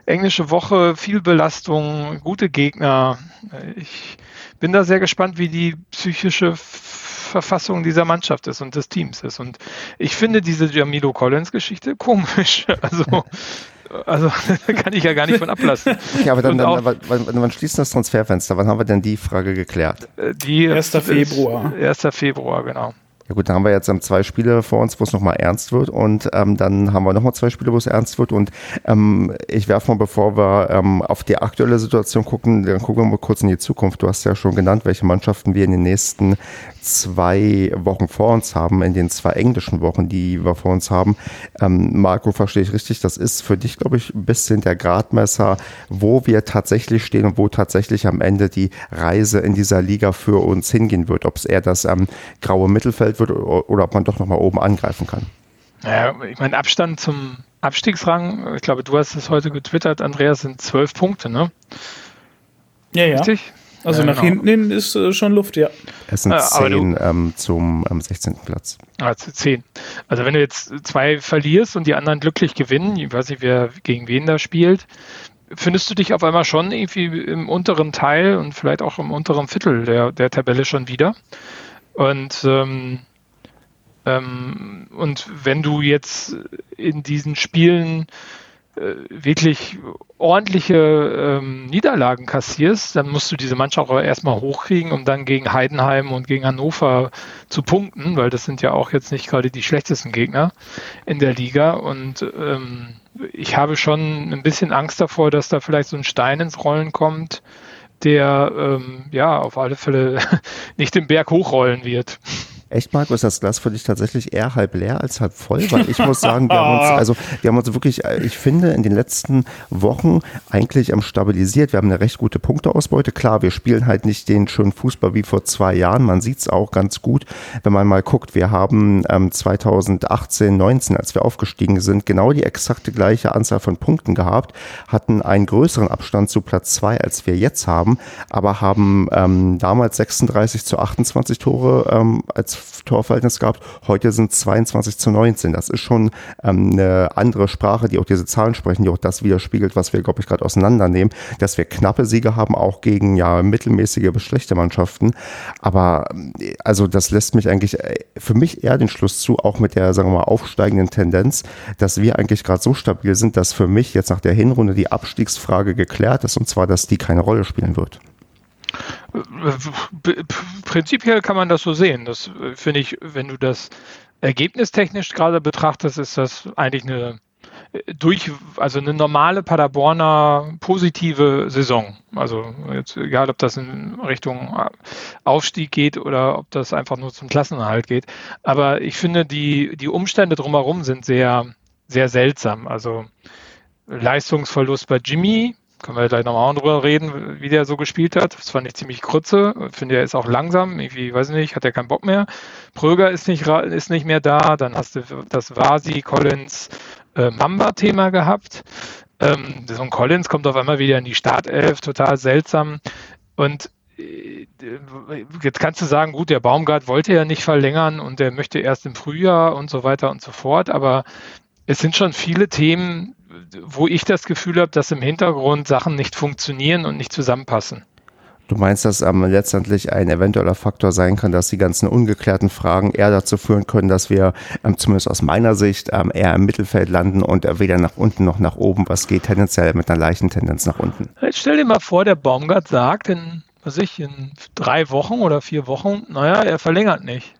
englische Woche, viel Belastung, gute Gegner. Ich bin da sehr gespannt, wie die psychische Verfassung dieser Mannschaft ist und des Teams ist. Und ich finde diese Jamilo Collins Geschichte komisch. Also also kann ich ja gar nicht von ablassen. Ja, aber dann, dann auch, wann, wann schließt das Transferfenster? Wann haben wir denn die Frage geklärt? Die 1. Februar. 1. Februar, genau. Ja gut, dann haben wir jetzt ähm, zwei Spiele vor uns, wo es nochmal ernst wird und ähm, dann haben wir nochmal zwei Spiele, wo es ernst wird und ähm, ich werfe mal, bevor wir ähm, auf die aktuelle Situation gucken, dann gucken wir mal kurz in die Zukunft. Du hast ja schon genannt, welche Mannschaften wir in den nächsten zwei Wochen vor uns haben, in den zwei englischen Wochen, die wir vor uns haben. Ähm, Marco, verstehe ich richtig, das ist für dich, glaube ich, ein bisschen der Gradmesser, wo wir tatsächlich stehen und wo tatsächlich am Ende die Reise in dieser Liga für uns hingehen wird. Ob es eher das ähm, graue Mittelfeld wird oder ob man doch nochmal oben angreifen kann. Naja, ich meine, Abstand zum Abstiegsrang, ich glaube, du hast es heute getwittert, Andreas, sind zwölf Punkte, ne? Ja, ja. Richtig? Also ja, nach genau. hinten hin ist äh, schon Luft, ja. Es sind zehn ähm, zum ähm, 16. Platz. Also zehn. Also wenn du jetzt zwei verlierst und die anderen glücklich gewinnen, ich weiß nicht, wer gegen wen da spielt, findest du dich auf einmal schon irgendwie im unteren Teil und vielleicht auch im unteren Viertel der, der Tabelle schon wieder. Und ähm, ähm, und wenn du jetzt in diesen Spielen äh, wirklich ordentliche ähm, Niederlagen kassierst, dann musst du diese Mannschaft auch erstmal hochkriegen, um dann gegen Heidenheim und gegen Hannover zu punkten, weil das sind ja auch jetzt nicht gerade die schlechtesten Gegner in der Liga. Und ähm, ich habe schon ein bisschen Angst davor, dass da vielleicht so ein Stein ins Rollen kommt, der ähm, ja auf alle Fälle nicht den Berg hochrollen wird. Echt, Marco, ist das Glas für dich tatsächlich eher halb leer als halb voll? Weil ich muss sagen, wir haben uns, also wir haben uns wirklich, äh, ich finde, in den letzten Wochen eigentlich am stabilisiert. Wir haben eine recht gute Punkteausbeute. Klar, wir spielen halt nicht den schönen Fußball wie vor zwei Jahren. Man sieht es auch ganz gut, wenn man mal guckt. Wir haben ähm, 2018, 19, als wir aufgestiegen sind, genau die exakte gleiche Anzahl von Punkten gehabt, hatten einen größeren Abstand zu Platz zwei, als wir jetzt haben, aber haben ähm, damals 36 zu 28 Tore ähm, als Torverhältnis gehabt. Heute sind es 22 zu 19. Das ist schon ähm, eine andere Sprache, die auch diese Zahlen sprechen, die auch das widerspiegelt, was wir, glaube ich, gerade auseinandernehmen, dass wir knappe Siege haben, auch gegen ja mittelmäßige bis schlechte Mannschaften. Aber äh, also das lässt mich eigentlich äh, für mich eher den Schluss zu, auch mit der, sagen wir mal, aufsteigenden Tendenz, dass wir eigentlich gerade so stabil sind, dass für mich jetzt nach der Hinrunde die Abstiegsfrage geklärt ist und zwar, dass die keine Rolle spielen wird. Prinzipiell kann man das so sehen. Das äh, finde ich, wenn du das ergebnistechnisch gerade betrachtest, ist das eigentlich eine äh, durch, also eine normale Paderborner positive Saison. Also jetzt egal, ob das in Richtung Aufstieg geht oder ob das einfach nur zum Klassenerhalt geht. Aber ich finde, die, die Umstände drumherum sind sehr, sehr seltsam. Also Leistungsverlust bei Jimmy, können wir gleich nochmal drüber reden, wie der so gespielt hat. Das fand ich ziemlich kurze. Finde, er ist auch langsam. Irgendwie, weiß ich nicht, hat er keinen Bock mehr. Pröger ist nicht, ist nicht mehr da. Dann hast du das Vasi, Collins, äh, Mamba-Thema gehabt. Ähm, so ein Collins kommt auf einmal wieder in die Startelf. Total seltsam. Und äh, jetzt kannst du sagen, gut, der Baumgart wollte ja nicht verlängern und der möchte erst im Frühjahr und so weiter und so fort. Aber es sind schon viele Themen, wo ich das Gefühl habe, dass im Hintergrund Sachen nicht funktionieren und nicht zusammenpassen. Du meinst, dass ähm, letztendlich ein eventueller Faktor sein kann, dass die ganzen ungeklärten Fragen eher dazu führen können, dass wir ähm, zumindest aus meiner Sicht ähm, eher im Mittelfeld landen und äh, weder nach unten noch nach oben, was geht tendenziell mit einer leichten Tendenz nach unten. Jetzt stell dir mal vor, der Baumgart sagt in, was ich, in drei Wochen oder vier Wochen, naja, er verlängert nicht.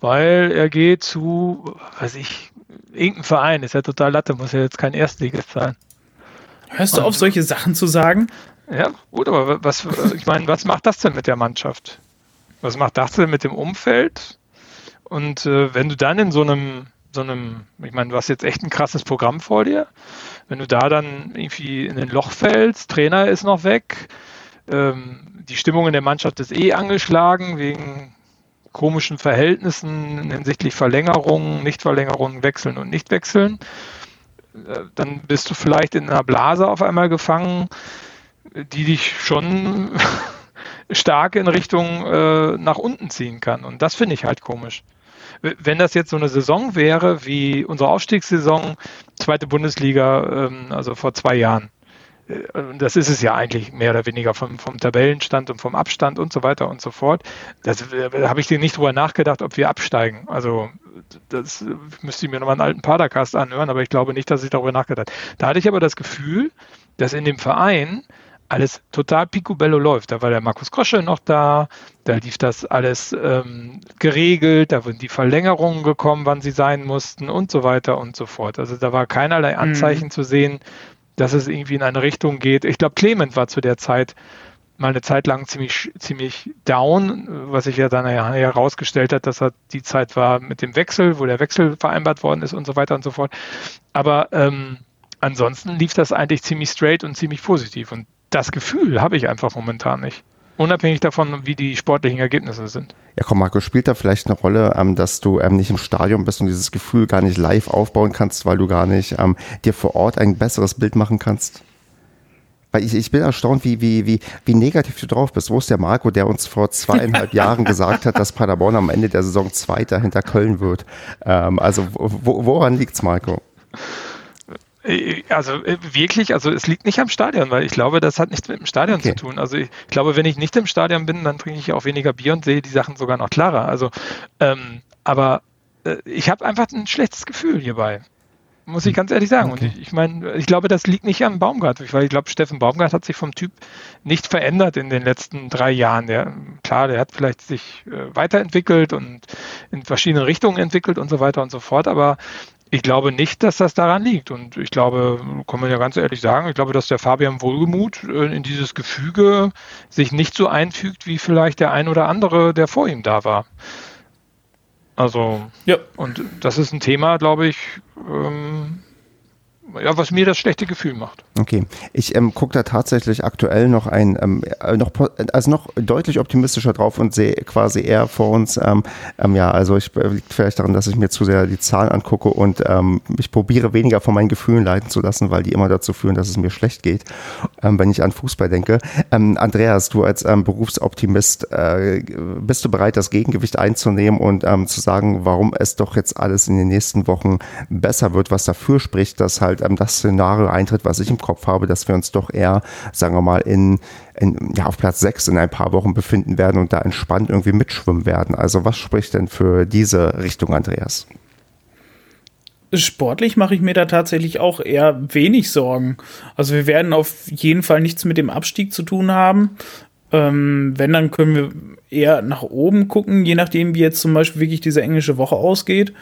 Weil er geht zu, weiß ich, irgendein Verein, ist ja total Latte, muss ja jetzt kein Erstligist sein. Hörst du Und, auf, solche Sachen zu sagen? Ja, gut, aber was, ich meine, was macht das denn mit der Mannschaft? Was macht das denn mit dem Umfeld? Und äh, wenn du dann in so einem, so einem, ich meine, du hast jetzt echt ein krasses Programm vor dir, wenn du da dann irgendwie in ein Loch fällst, Trainer ist noch weg, ähm, die Stimmung in der Mannschaft ist eh angeschlagen wegen komischen Verhältnissen hinsichtlich Verlängerungen, Nichtverlängerungen, Wechseln und Nichtwechseln. Äh, dann bist du vielleicht in einer Blase auf einmal gefangen, die dich schon stark in Richtung äh, nach unten ziehen kann. Und das finde ich halt komisch. Wenn das jetzt so eine Saison wäre wie unsere Aufstiegssaison, zweite Bundesliga, ähm, also vor zwei Jahren, äh, das ist es ja eigentlich mehr oder weniger vom, vom Tabellenstand und vom Abstand und so weiter und so fort. Das, da äh, habe ich dir nicht drüber nachgedacht, ob wir absteigen. Also das müsste ich mir nochmal einen alten Padercast anhören, aber ich glaube nicht, dass ich darüber nachgedacht habe. Da hatte ich aber das Gefühl, dass in dem Verein alles total picobello läuft. Da war der Markus Krosche noch da, da lief das alles ähm, geregelt, da wurden die Verlängerungen gekommen, wann sie sein mussten und so weiter und so fort. Also da war keinerlei mhm. Anzeichen mhm. zu sehen, dass es irgendwie in eine Richtung geht. Ich glaube, Clement war zu der Zeit mal eine Zeit lang ziemlich, ziemlich down, was sich ja dann herausgestellt hat, dass er die Zeit war mit dem Wechsel, wo der Wechsel vereinbart worden ist und so weiter und so fort. Aber ähm, ansonsten lief das eigentlich ziemlich straight und ziemlich positiv. Und das Gefühl habe ich einfach momentan nicht. Unabhängig davon, wie die sportlichen Ergebnisse sind. Ja, komm, Marco, spielt da vielleicht eine Rolle, ähm, dass du ähm, nicht im Stadion bist und dieses Gefühl gar nicht live aufbauen kannst, weil du gar nicht ähm, dir vor Ort ein besseres Bild machen kannst? Weil ich, ich bin erstaunt, wie, wie, wie, wie negativ du drauf bist. Wo ist der Marco, der uns vor zweieinhalb Jahren gesagt hat, dass Paderborn am Ende der Saison Zweiter hinter Köln wird? Ähm, also wo, woran liegt's, Marco? Äh, also äh, wirklich, also es liegt nicht am Stadion, weil ich glaube, das hat nichts mit dem Stadion okay. zu tun. Also ich glaube, wenn ich nicht im Stadion bin, dann trinke ich auch weniger Bier und sehe die Sachen sogar noch klarer. Also, ähm, aber äh, ich habe einfach ein schlechtes Gefühl hierbei. Muss ich ganz ehrlich sagen. Okay. Und ich, ich meine, ich glaube, das liegt nicht am Baumgart, weil ich glaube, Steffen Baumgart hat sich vom Typ nicht verändert in den letzten drei Jahren. Der, klar, der hat vielleicht sich äh, weiterentwickelt und in verschiedene Richtungen entwickelt und so weiter und so fort, aber ich glaube nicht, dass das daran liegt. Und ich glaube, kann man ja ganz ehrlich sagen, ich glaube, dass der Fabian Wohlgemuth äh, in dieses Gefüge sich nicht so einfügt, wie vielleicht der ein oder andere, der vor ihm da war. Also, ja. Und das ist ein Thema, glaube ich, ähm, ja, was mir das schlechte Gefühl macht. Okay, ich ähm, gucke da tatsächlich aktuell noch ein, ähm, äh, noch, also noch deutlich optimistischer drauf und sehe quasi eher vor uns, ähm, ähm ja, also ich äh, liegt vielleicht daran, dass ich mir zu sehr die Zahlen angucke und ähm, ich probiere weniger von meinen Gefühlen leiten zu lassen, weil die immer dazu führen, dass es mir schlecht geht, ähm, wenn ich an Fußball denke. Andreas, du als Berufsoptimist, äh, bist du bereit, das Gegengewicht einzunehmen und zu sagen, warum es doch jetzt alles in den nächsten Wochen besser wird, was dafür spricht, dass halt ähm, das Szenario eintritt, was ich im Kopf habe, dass wir uns doch eher, sagen wir mal, in, in ja, auf Platz 6 in ein paar Wochen befinden werden und da entspannt irgendwie mitschwimmen werden. Also was spricht denn für diese Richtung, Andreas? Sportlich mache ich mir da tatsächlich auch eher wenig Sorgen. Also wir werden auf jeden Fall nichts mit dem Abstieg zu tun haben. Ähm, wenn, dann können wir eher nach oben gucken, je nachdem, wie jetzt zum Beispiel wirklich diese englische Woche ausgeht.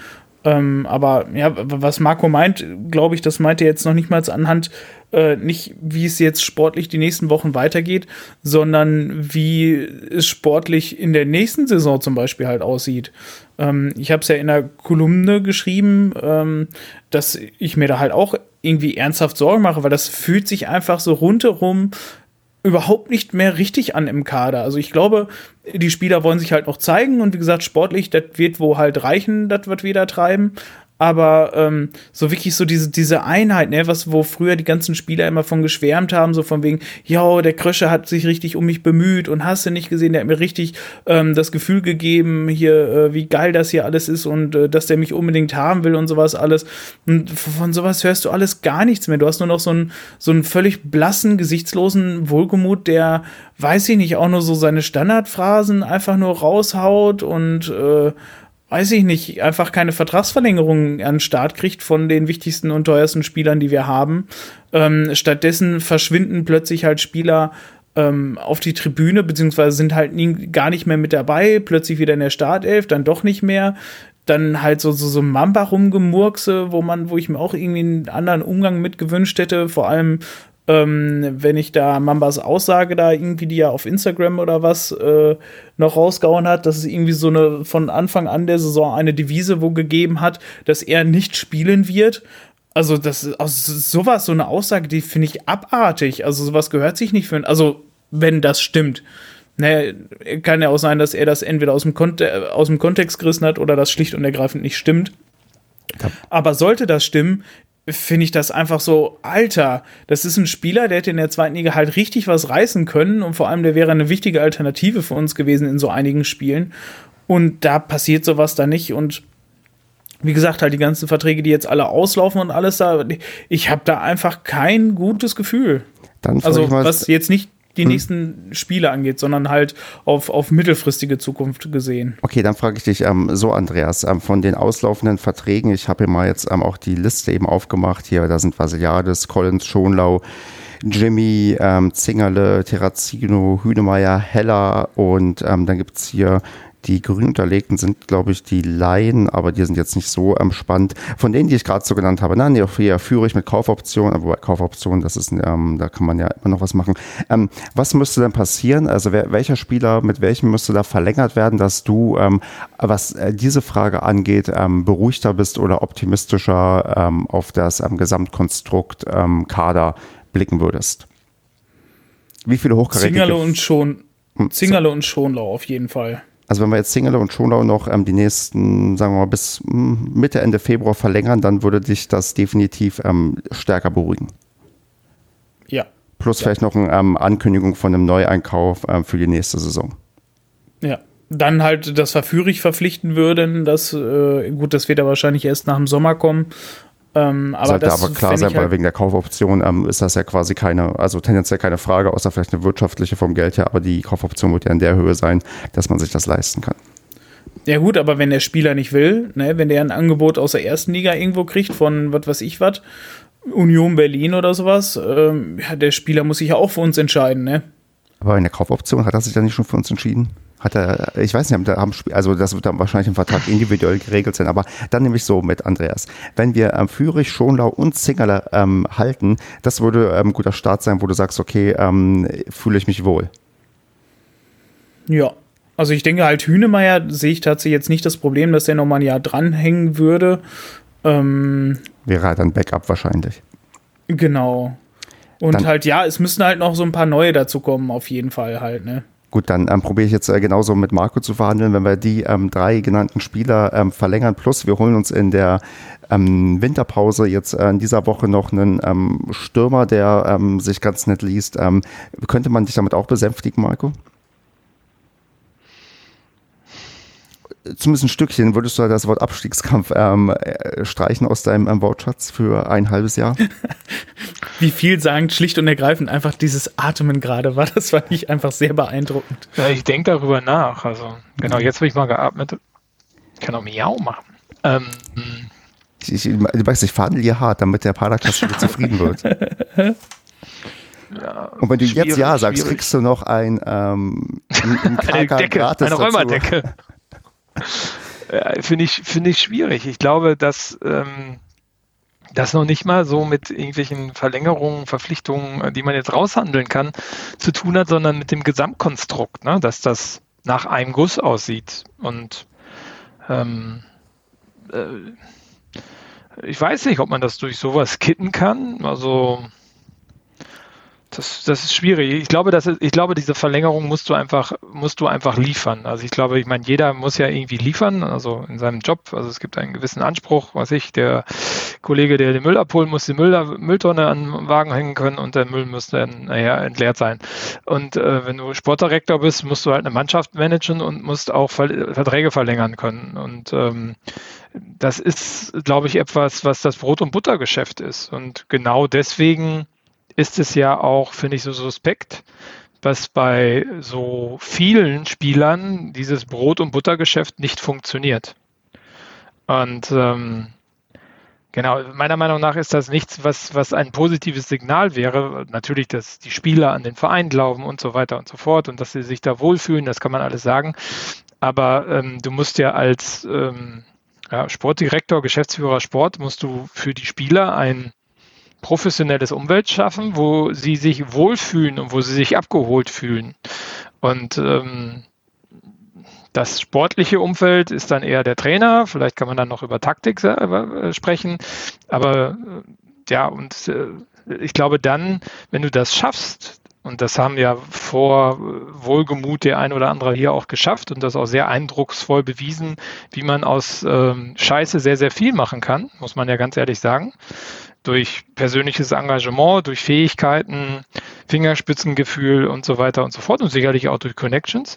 Ähm, aber ja, was Marco meint, glaube ich, das meint er jetzt noch nicht mal anhand, äh, nicht wie es jetzt sportlich die nächsten Wochen weitergeht, sondern wie es sportlich in der nächsten Saison zum Beispiel halt aussieht. Ähm, ich habe es ja in der Kolumne geschrieben, ähm, dass ich mir da halt auch irgendwie ernsthaft Sorgen mache, weil das fühlt sich einfach so rundherum überhaupt nicht mehr richtig an im Kader. Also ich glaube, die Spieler wollen sich halt noch zeigen und wie gesagt, sportlich, das wird wo halt reichen, das wird wieder treiben aber ähm, so wirklich so diese, diese Einheit, ne, was, wo früher die ganzen Spieler immer von geschwärmt haben, so von wegen, ja, der Krösche hat sich richtig um mich bemüht und hast du nicht gesehen, der hat mir richtig ähm, das Gefühl gegeben, hier, äh, wie geil das hier alles ist und äh, dass der mich unbedingt haben will und sowas alles. Und von sowas hörst du alles gar nichts mehr. Du hast nur noch so einen, so einen völlig blassen, gesichtslosen Wohlgemut, der, weiß ich nicht, auch nur so seine Standardphrasen einfach nur raushaut und äh, weiß ich nicht, einfach keine Vertragsverlängerung an den Start kriegt von den wichtigsten und teuersten Spielern, die wir haben. Ähm, stattdessen verschwinden plötzlich halt Spieler ähm, auf die Tribüne, beziehungsweise sind halt nie, gar nicht mehr mit dabei, plötzlich wieder in der Startelf, dann doch nicht mehr. Dann halt so, so, so Mamba rumgemurkse, wo man, wo ich mir auch irgendwie einen anderen Umgang mit gewünscht hätte, vor allem ähm, wenn ich da Mambas Aussage da irgendwie, die ja auf Instagram oder was äh, noch rausgehauen hat, dass es irgendwie so eine von Anfang an der Saison eine Devise wo gegeben hat, dass er nicht spielen wird. Also, das ist also sowas, so eine Aussage, die finde ich abartig. Also, sowas gehört sich nicht für. Also, wenn das stimmt. Ne, kann ja auch sein, dass er das entweder aus dem, Konte aus dem Kontext gerissen hat oder das schlicht und ergreifend nicht stimmt. Aber sollte das stimmen, finde ich das einfach so, Alter, das ist ein Spieler, der hätte in der zweiten Liga halt richtig was reißen können und vor allem der wäre eine wichtige Alternative für uns gewesen in so einigen Spielen. Und da passiert sowas da nicht und wie gesagt, halt die ganzen Verträge, die jetzt alle auslaufen und alles da, ich habe da einfach kein gutes Gefühl. also, was jetzt nicht die hm. nächsten Spiele angeht, sondern halt auf, auf mittelfristige Zukunft gesehen. Okay, dann frage ich dich ähm, so, Andreas, ähm, von den auslaufenden Verträgen, ich habe hier mal jetzt ähm, auch die Liste eben aufgemacht, hier, da sind Vasiliades, Collins, Schonlau, Jimmy, ähm, Zingerle, Terrazino, Hünemeyer, Heller und ähm, dann gibt es hier die grün unterlegten sind, glaube ich, die Laien, aber die sind jetzt nicht so ähm, spannend. Von denen, die ich gerade so genannt habe, nein, hier führe ich mit Kaufoptionen, aber Kaufoptionen, das ist, ähm, da kann man ja immer noch was machen. Ähm, was müsste denn passieren? Also wer, welcher Spieler mit welchem müsste da verlängert werden, dass du, ähm, was äh, diese Frage angeht, ähm, beruhigter bist oder optimistischer ähm, auf das ähm, Gesamtkonstrukt ähm, Kader blicken würdest? Wie viele hochkarätige... Zingerle und schon, hm, Zingerle und Schonlau auf jeden Fall. Also wenn wir jetzt Single und Schonau noch ähm, die nächsten, sagen wir mal, bis hm, Mitte, Ende Februar verlängern, dann würde dich das definitiv ähm, stärker beruhigen. Ja. Plus ja. vielleicht noch eine ähm, Ankündigung von einem Neueinkauf ähm, für die nächste Saison. Ja. Dann halt das Verführig verpflichten würden, dass, äh, gut, das wird ja wahrscheinlich erst nach dem Sommer kommen, ähm, aber Sollte das aber klar sein, weil halt wegen der Kaufoption ähm, ist das ja quasi keine, also tendenziell keine Frage, außer vielleicht eine wirtschaftliche vom Geld her, aber die Kaufoption wird ja in der Höhe sein, dass man sich das leisten kann. Ja gut, aber wenn der Spieler nicht will, ne, wenn der ein Angebot aus der ersten Liga irgendwo kriegt von was weiß ich was, Union Berlin oder sowas, ähm, ja, der Spieler muss sich ja auch für uns entscheiden, ne? Aber in der Kaufoption hat er sich dann nicht schon für uns entschieden? Hat er, ich weiß nicht, also das wird dann wahrscheinlich im Vertrag individuell geregelt sein, aber dann nehme ich so mit, Andreas. Wenn wir ähm, Fürich, Schonlau und Zingerle ähm, halten, das würde ähm, ein guter Start sein, wo du sagst, okay, ähm, fühle ich mich wohl. Ja, also ich denke halt, Hünemeyer sehe ich tatsächlich jetzt nicht das Problem, dass der nochmal ein Jahr dranhängen würde. Ähm, Wäre halt ein Backup wahrscheinlich. Genau. Und dann, halt, ja, es müssen halt noch so ein paar neue dazu kommen, auf jeden Fall halt, ne? Gut, dann ähm, probiere ich jetzt äh, genauso mit Marco zu verhandeln, wenn wir die ähm, drei genannten Spieler ähm, verlängern. Plus wir holen uns in der ähm, Winterpause jetzt äh, in dieser Woche noch einen ähm, Stürmer, der ähm, sich ganz nett liest. könnte man dich damit auch besänftigen, Marco? Zumindest ein Stückchen, würdest du das Wort Abstiegskampf ähm, äh, streichen aus deinem ähm, Wortschatz für ein halbes Jahr? Wie viel sagen schlicht und ergreifend einfach dieses Atmen gerade war, das war nicht einfach sehr beeindruckend. Ja, ich denke darüber nach. Also, genau, jetzt habe ich mal geatmet. Ich kann auch Miau machen. Ähm, ich, ich, du weißt, ich verhandle hier hart, damit der Padercast wieder zufrieden wird. Ja, und wenn du jetzt Ja sagst, schwierig. kriegst du noch ein, ähm, ein, ein eine Decke, eine Räumerdecke. Finde ich, finde ich schwierig. Ich glaube, dass ähm, das noch nicht mal so mit irgendwelchen Verlängerungen, Verpflichtungen, die man jetzt raushandeln kann, zu tun hat, sondern mit dem Gesamtkonstrukt, ne? dass das nach einem Guss aussieht. Und ähm, äh, ich weiß nicht, ob man das durch sowas kitten kann. Also das, das ist schwierig. Ich glaube, dass, ich glaube, diese Verlängerung musst du einfach, musst du einfach liefern. Also ich glaube, ich meine, jeder muss ja irgendwie liefern, also in seinem Job. Also es gibt einen gewissen Anspruch, was ich, der Kollege, der den Müll abholen muss, die Müll, Mülltonne an den Wagen hängen können und der Müll muss dann naja, entleert sein. Und äh, wenn du Sportdirektor bist, musst du halt eine Mannschaft managen und musst auch Ver Verträge verlängern können. Und ähm, das ist, glaube ich, etwas, was das Brot- und Buttergeschäft ist. Und genau deswegen ist es ja auch, finde ich, so suspekt, dass bei so vielen Spielern dieses Brot- und Buttergeschäft nicht funktioniert. Und ähm, genau, meiner Meinung nach ist das nichts, was, was ein positives Signal wäre. Natürlich, dass die Spieler an den Verein glauben und so weiter und so fort und dass sie sich da wohlfühlen, das kann man alles sagen. Aber ähm, du musst ja als ähm, ja, Sportdirektor, Geschäftsführer Sport, musst du für die Spieler ein professionelles Umwelt schaffen, wo sie sich wohlfühlen und wo sie sich abgeholt fühlen. Und ähm, das sportliche Umfeld ist dann eher der Trainer. Vielleicht kann man dann noch über Taktik äh, sprechen. Aber äh, ja, und äh, ich glaube dann, wenn du das schaffst, und das haben ja vor Wohlgemut der ein oder andere hier auch geschafft und das auch sehr eindrucksvoll bewiesen, wie man aus ähm, Scheiße sehr, sehr viel machen kann, muss man ja ganz ehrlich sagen durch persönliches Engagement, durch Fähigkeiten, Fingerspitzengefühl und so weiter und so fort und sicherlich auch durch Connections.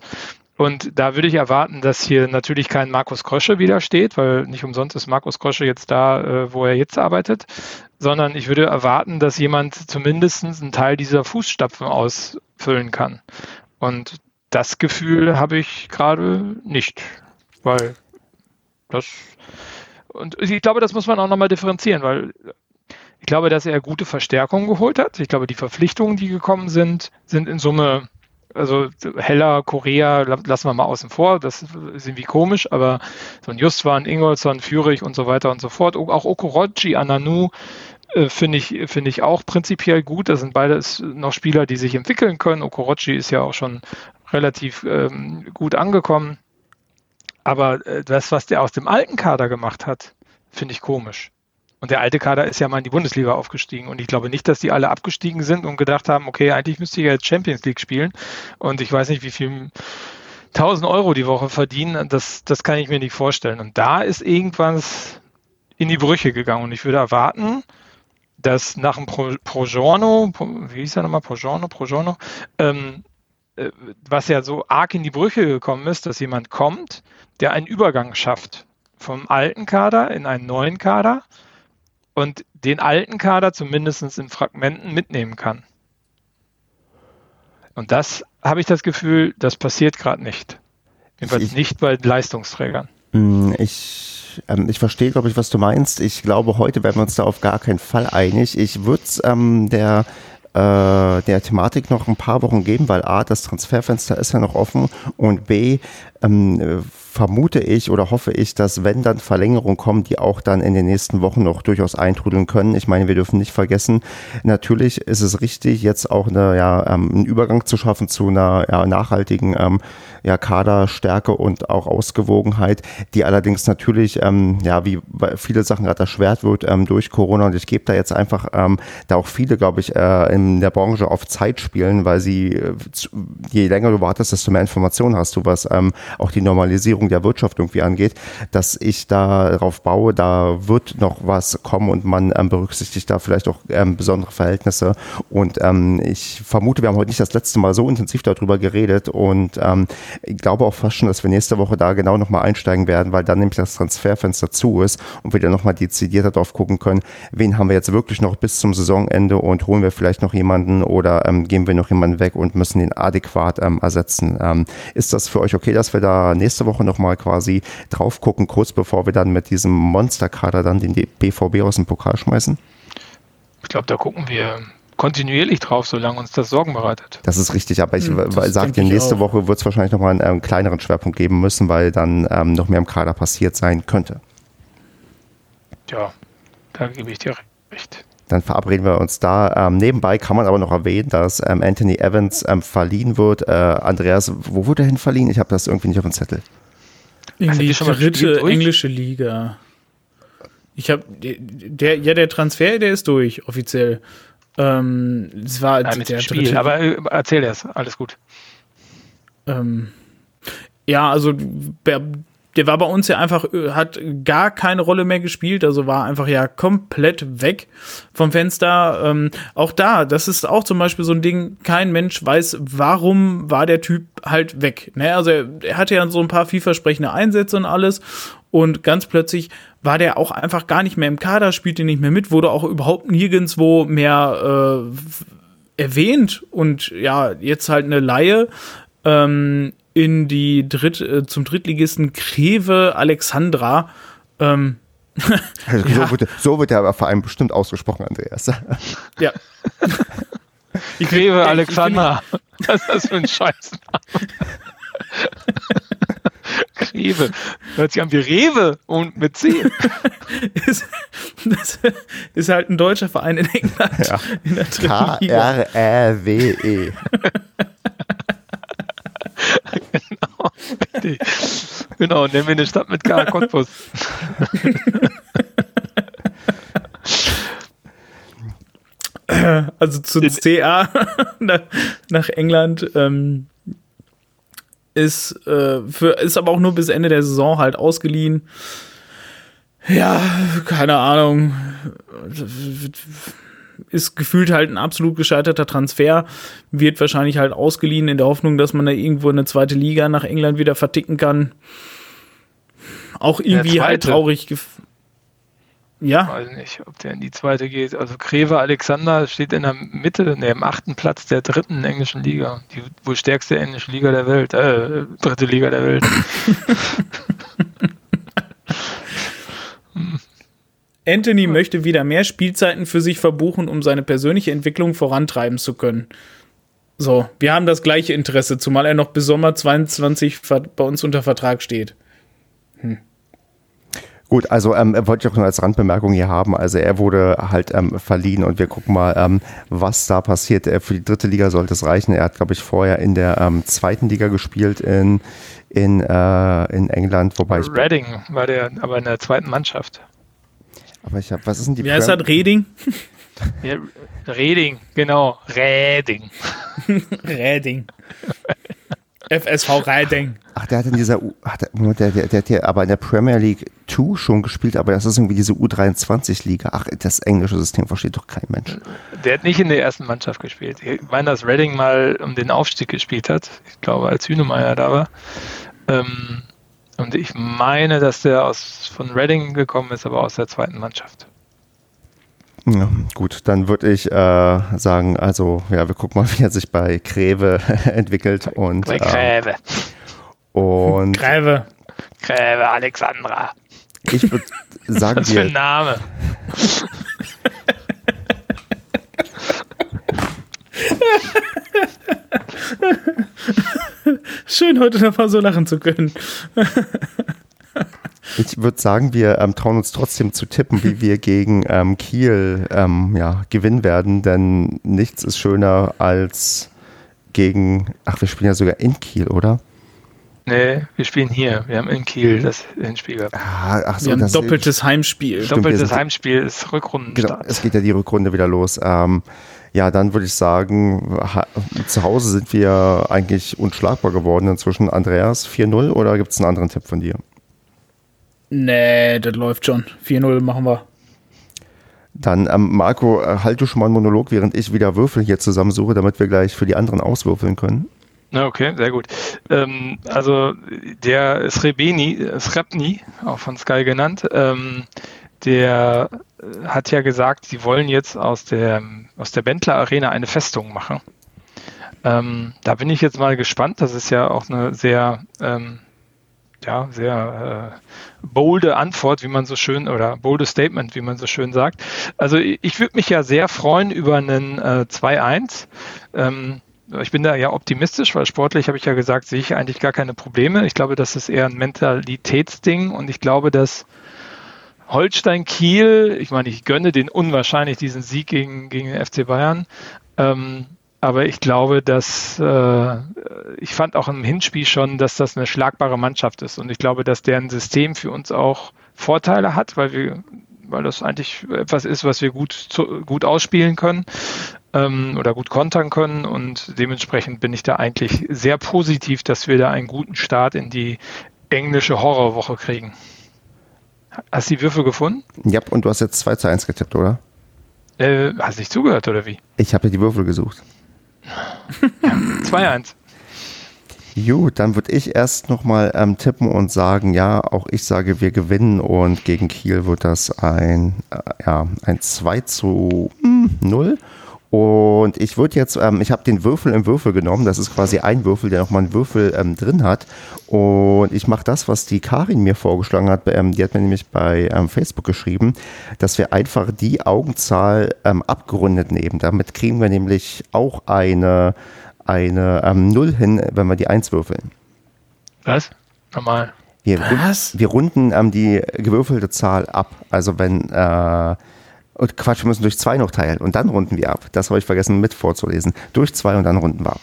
Und da würde ich erwarten, dass hier natürlich kein Markus Krosche wieder steht, weil nicht umsonst ist Markus Krosche jetzt da, äh, wo er jetzt arbeitet, sondern ich würde erwarten, dass jemand zumindest einen Teil dieser Fußstapfen ausfüllen kann. Und das Gefühl habe ich gerade nicht, weil das und ich glaube, das muss man auch nochmal differenzieren, weil Ich glaube, dass er gute Verstärkungen geholt hat. Ich glaube, die Verpflichtungen, die gekommen sind, sind in Summe, also Heller, Korea, lassen wir mal außen vor, das ist irgendwie komisch, aber so ein Justwan, Ingolson, Führig und so weiter und so fort. Auch Okorochi, Ananu, äh, finde ich, finde ich auch prinzipiell gut. Das sind beides noch Spieler, die sich entwickeln können. Okorochi ist ja auch schon relativ ähm, gut angekommen. Aber äh, das, was der aus dem alten Kader gemacht hat, finde ich komisch. Und der alte Kader ist ja mal in die Bundesliga aufgestiegen. Und ich glaube nicht, dass die alle abgestiegen sind und gedacht haben, okay, eigentlich müsste ich jetzt Champions League spielen. Und ich weiß nicht, wie viel 1000 Euro die Woche verdienen. Das, das kann ich mir nicht vorstellen. Und da ist irgendwas in die Brüche gegangen. Und ich würde erwarten, dass nach dem Pro, wie hieß er nochmal, Progiorno, Progiorno, ähm, äh, was ja so arg in die Brüche gekommen ist, dass jemand kommt, der einen Übergang schafft vom alten Kader in einen neuen Kader und den alten Kader zumindest in Fragmenten mitnehmen kann. Und das habe ich das Gefühl, das passiert gerade nicht. Jedenfalls ich, nicht bei Leistungsträgern. Hm, ich, ähm, ich verstehe, glaube ich, was du meinst. Ich glaube, heute werden wir uns da auf gar keinen Fall einig. Ich würde ähm, der äh, der Thematik noch ein paar Wochen geben, weil A, das Transferfenster ist ja noch offen und B, ähm, vermute ich oder hoffe ich, dass wenn dann Verlängerungen kommen, die auch dann in den nächsten Wochen noch durchaus eintrudeln können. Ich meine, wir dürfen nicht vergessen, natürlich ist es richtig, jetzt auch eine, ja, ähm, einen Übergang zu schaffen zu einer ja, nachhaltigen ähm, ja, Kaderstärke und auch Ausgewogenheit, die allerdings natürlich, ähm, ja, wie viele Sachen gerade erschwert wird ähm, durch Corona. Und ich gebe da jetzt einfach ähm, da auch viele, glaube ich, äh, in der Branche auf Zeit spielen, weil sie, äh, je länger du wartest, desto mehr Informationen hast du, was ähm, auch die Normalisierung der Wirtschaft irgendwie angeht, dass ich darauf baue, da wird noch was kommen und man ähm, berücksichtigt da vielleicht auch ähm, besondere Verhältnisse. Und ähm, ich vermute, wir haben heute nicht das letzte Mal so intensiv darüber geredet und ähm, ich glaube auch fast schon, dass wir nächste Woche da genau nochmal einsteigen werden, weil dann nämlich das Transferfenster zu ist und wir dann nochmal dezidierter drauf gucken können, wen haben wir jetzt wirklich noch bis zum Saisonende und holen wir vielleicht noch jemanden oder ähm, geben wir noch jemanden weg und müssen den adäquat ähm, ersetzen. Ähm, ist das für euch okay, dass wir da nächste Woche nochmal quasi drauf gucken, kurz bevor wir dann mit diesem Monsterkader dann den BVB aus dem Pokal schmeißen? Ich glaube, da gucken wir kontinuierlich drauf, solange uns das Sorgen bereitet. Das ist richtig, aber ich hm, sage dir, nächste Woche wird es wahrscheinlich nochmal einen, einen kleineren Schwerpunkt geben müssen, weil dann ähm, noch mehr im Kader passiert sein könnte. Ja, da gebe ich dir recht. Dann verabreden wir uns da. Ähm, nebenbei kann man aber noch erwähnen, dass ähm, Anthony Evans ähm, verliehen wird. Äh, Andreas, wo wurde er hin verliehen? Ich habe das irgendwie nicht auf dem Zettel. In also die dritte englische Liga. Ich habe der, ja, der Transfer, der ist durch, offiziell. Ähm, es war Nein, der Spiel, dritte. Aber äh, erzähl erst, alles gut. Ähm, ja, also der war bei uns ja einfach, äh, hat gar keine Rolle mehr gespielt, also war einfach ja komplett weg vom Fenster. Ähm, auch da, das ist auch zum Beispiel so ein Ding, kein Mensch weiß, warum war der Typ halt weg. Ne? Also er, er hatte ja so ein paar vielversprechende Einsätze und alles und ganz plötzlich war der auch einfach gar nicht mehr im Kader, spielte nicht mehr mit, wurde auch überhaupt nirgendwo mehr äh, erwähnt und ja, jetzt halt eine Laie. Ähm, in die Dritt, äh, zum Drittligisten Kreve Alexandra. Ähm, also ja. so, wird, so wird der Verein bestimmt ausgesprochen, Andreas. Ja. Die Kreve Alexandra. Was ist das für ein Scheißname? Kreve. Hört sich an wie Rewe und mit C. ist, das ist halt ein deutscher Verein in England. Ja. In K-R-R-W-E genau. genau, nennen wir eine Stadt mit K. Cottbus. also zu CA nach, nach England ähm, ist, äh, für, ist aber auch nur bis Ende der Saison halt ausgeliehen. Ja, keine Ahnung ist gefühlt halt ein absolut gescheiterter Transfer, wird wahrscheinlich halt ausgeliehen in der Hoffnung, dass man da irgendwo eine zweite Liga nach England wieder verticken kann. Auch irgendwie halt traurig. Ja. Ich weiß nicht, ob der in die zweite geht. Also Greve Alexander steht in der Mitte, ne, im achten Platz der dritten englischen Liga. Die wohl stärkste englische Liga der Welt, äh, dritte Liga der Welt. Anthony möchte wieder mehr Spielzeiten für sich verbuchen, um seine persönliche Entwicklung vorantreiben zu können. So, wir haben das gleiche Interesse, zumal er noch bis Sommer 22 bei uns unter Vertrag steht. Hm. Gut, also ähm, wollte ich auch nur als Randbemerkung hier haben. Also er wurde halt ähm, verliehen und wir gucken mal, ähm, was da passiert. Äh, für die dritte Liga sollte es reichen. Er hat, glaube ich, vorher in der ähm, zweiten Liga gespielt in, in, äh, in England, wobei ich. Reading war der aber in der zweiten Mannschaft. Aber ich habe, was ist denn die Wie heißt das? Reding? Ja, Reding, genau. Reding. Reding. FSV Reiding. Ach, der hat in dieser, U ach, der, der, der, der, der aber in der Premier League 2 schon gespielt, aber das ist irgendwie diese U23-Liga. Ach, das englische System versteht doch kein Mensch. Der hat nicht in der ersten Mannschaft gespielt. Ich meine, dass Redding mal um den Aufstieg gespielt hat. Ich glaube, als Hünemeyer da war. Ähm, und ich meine, dass der aus, von Redding gekommen ist, aber aus der zweiten Mannschaft. Ja, gut, dann würde ich äh, sagen, also ja, wir gucken mal, wie er sich bei Gräve entwickelt. Und, bei Gräve. Äh, und Gräve. Gräve Alexandra. Ich würde sagen, Was für ein Name. Schön, heute noch mal so lachen zu können. Ich würde sagen, wir ähm, trauen uns trotzdem zu tippen, wie wir gegen ähm, Kiel ähm, ja, gewinnen werden, denn nichts ist schöner als gegen, ach, wir spielen ja sogar in Kiel, oder? Nee, wir spielen hier. Wir haben in Kiel das Hinspiel gehabt. Ah, ach so, wir haben ein doppeltes Heimspiel. Stimmt, doppeltes Heimspiel ist Rückrundenstart. Genau, es geht ja die Rückrunde wieder los. Ähm, ja, dann würde ich sagen, zu Hause sind wir eigentlich unschlagbar geworden inzwischen. Andreas, 4-0 oder gibt es einen anderen Tipp von dir? Nee, das läuft schon. 4-0 machen wir. Dann, ähm, Marco, äh, halt du schon mal einen Monolog, während ich wieder Würfel hier zusammensuche, damit wir gleich für die anderen auswürfeln können. Na, okay, sehr gut. Ähm, also der Srebeni, Srebni, auch von Sky genannt, ähm, der hat ja gesagt, sie wollen jetzt aus der, aus der Bentler Arena eine Festung machen. Ähm, da bin ich jetzt mal gespannt. Das ist ja auch eine sehr, ähm, ja, sehr äh, bolde Antwort, wie man so schön, oder bolde Statement, wie man so schön sagt. Also ich würde mich ja sehr freuen über einen äh, 2-1. Ähm, ich bin da ja optimistisch, weil sportlich habe ich ja gesagt, sehe ich eigentlich gar keine Probleme. Ich glaube, das ist eher ein Mentalitätsding und ich glaube, dass Holstein Kiel, ich meine, ich gönne den unwahrscheinlich diesen Sieg gegen, gegen den FC Bayern. Ähm, aber ich glaube, dass äh, ich fand auch im Hinspiel schon, dass das eine schlagbare Mannschaft ist. Und ich glaube, dass deren System für uns auch Vorteile hat, weil wir, weil das eigentlich etwas ist, was wir gut, zu, gut ausspielen können ähm, oder gut kontern können. Und dementsprechend bin ich da eigentlich sehr positiv, dass wir da einen guten Start in die englische Horrorwoche kriegen. Hast du die Würfel gefunden? Ja, und du hast jetzt 2 zu 1 getippt, oder? Äh, hast du nicht zugehört, oder wie? Ich habe die Würfel gesucht. 2-1. Gut, dann würde ich erst nochmal ähm, tippen und sagen, ja, auch ich sage, wir gewinnen und gegen Kiel wird das ein, äh, ja, ein 2 zu 0. Und ich würde jetzt, ähm, ich habe den Würfel im Würfel genommen. Das ist quasi ein Würfel, der nochmal einen Würfel ähm, drin hat. Und ich mache das, was die Karin mir vorgeschlagen hat. Ähm, die hat mir nämlich bei ähm, Facebook geschrieben, dass wir einfach die Augenzahl ähm, abgerundet nehmen. Damit kriegen wir nämlich auch eine, eine ähm, Null hin, wenn wir die Eins würfeln. Was? Normal. Wir, was? wir runden die gewürfelte Zahl ab. Also wenn äh, und Quatsch, wir müssen durch zwei noch teilen und dann runden wir ab. Das habe ich vergessen mit vorzulesen. Durch zwei und dann runden wir ab.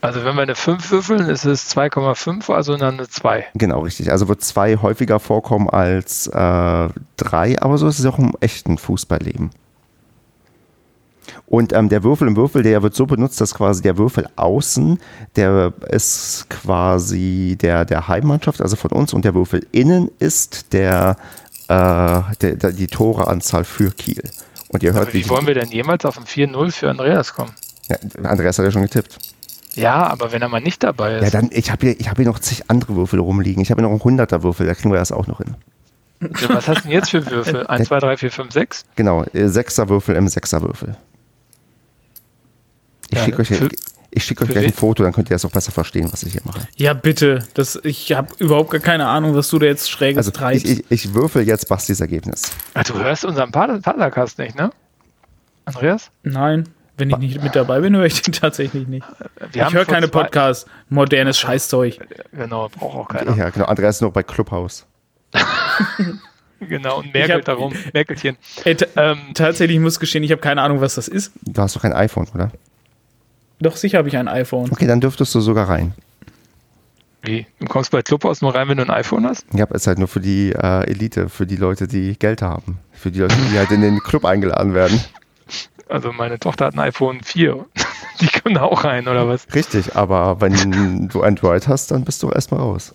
Also wenn wir eine 5 würfeln, ist es 2,5, also dann eine 2. Genau, richtig. Also wird 2 häufiger vorkommen als 3, äh, aber so ist es auch im echten Fußballleben. Und ähm, der Würfel im Würfel, der wird so benutzt, dass quasi der Würfel außen, der ist quasi der, der Heimmannschaft, also von uns, und der Würfel innen ist der äh, de, de, die Toreanzahl für Kiel. Und ihr hört, aber wie, wie wollen wir denn jemals auf ein 4-0 für Andreas kommen? Ja, Andreas hat ja schon getippt. Ja, aber wenn er mal nicht dabei ist. Ja, dann, ich habe hier, hab hier noch zig andere Würfel rumliegen. Ich habe hier noch einen 100er Würfel, da kriegen wir das auch noch hin. Ja, was hast du denn jetzt für Würfel? 1, 2, 3, 4, 5, 6? Genau, 6er äh, Würfel im 6er Würfel. Ich ja, schicke euch, Ich schicke euch gleich ein Foto, dann könnt ihr es auch besser verstehen, was ich hier mache. Ja, bitte. Das, ich habe überhaupt gar keine Ahnung, was du da jetzt schräges Also treibst. ich, ich, ich würfel jetzt Bastis Ergebnis. Ah, du hörst unseren Padercast nicht, ne? Andreas? Nein, wenn ich nicht mit dabei bin, höre ich den tatsächlich nicht. Wir ich höre keine Podcasts. Modernes Scheißzeug. Genau, braucht auch keiner. Ja, genau. Andreas ist noch bei Clubhouse. Genau, und Merkel hab- darum. Merkelchen. Ey, Ähm, tatsächlich, ich muss gestehen, ich habe keine Ahnung, was das ist. Du hast doch kein iPhone, oder? Doch, sicher habe ich ein iPhone. Okay, dann dürftest du sogar rein. wie? Du kommst bei Clubhouse nur rein, wenn du ein iPhone hast? Ja, ist halt nur für die äh, Elite, für die Leute, die Geld haben. Für die Leute, die halt in den Club eingeladen werden. Also meine Tochter hat ein iPhone 4. Die können auch rein, oder was? Richtig, aber wenn du Android hast, dann bist du erstmal raus.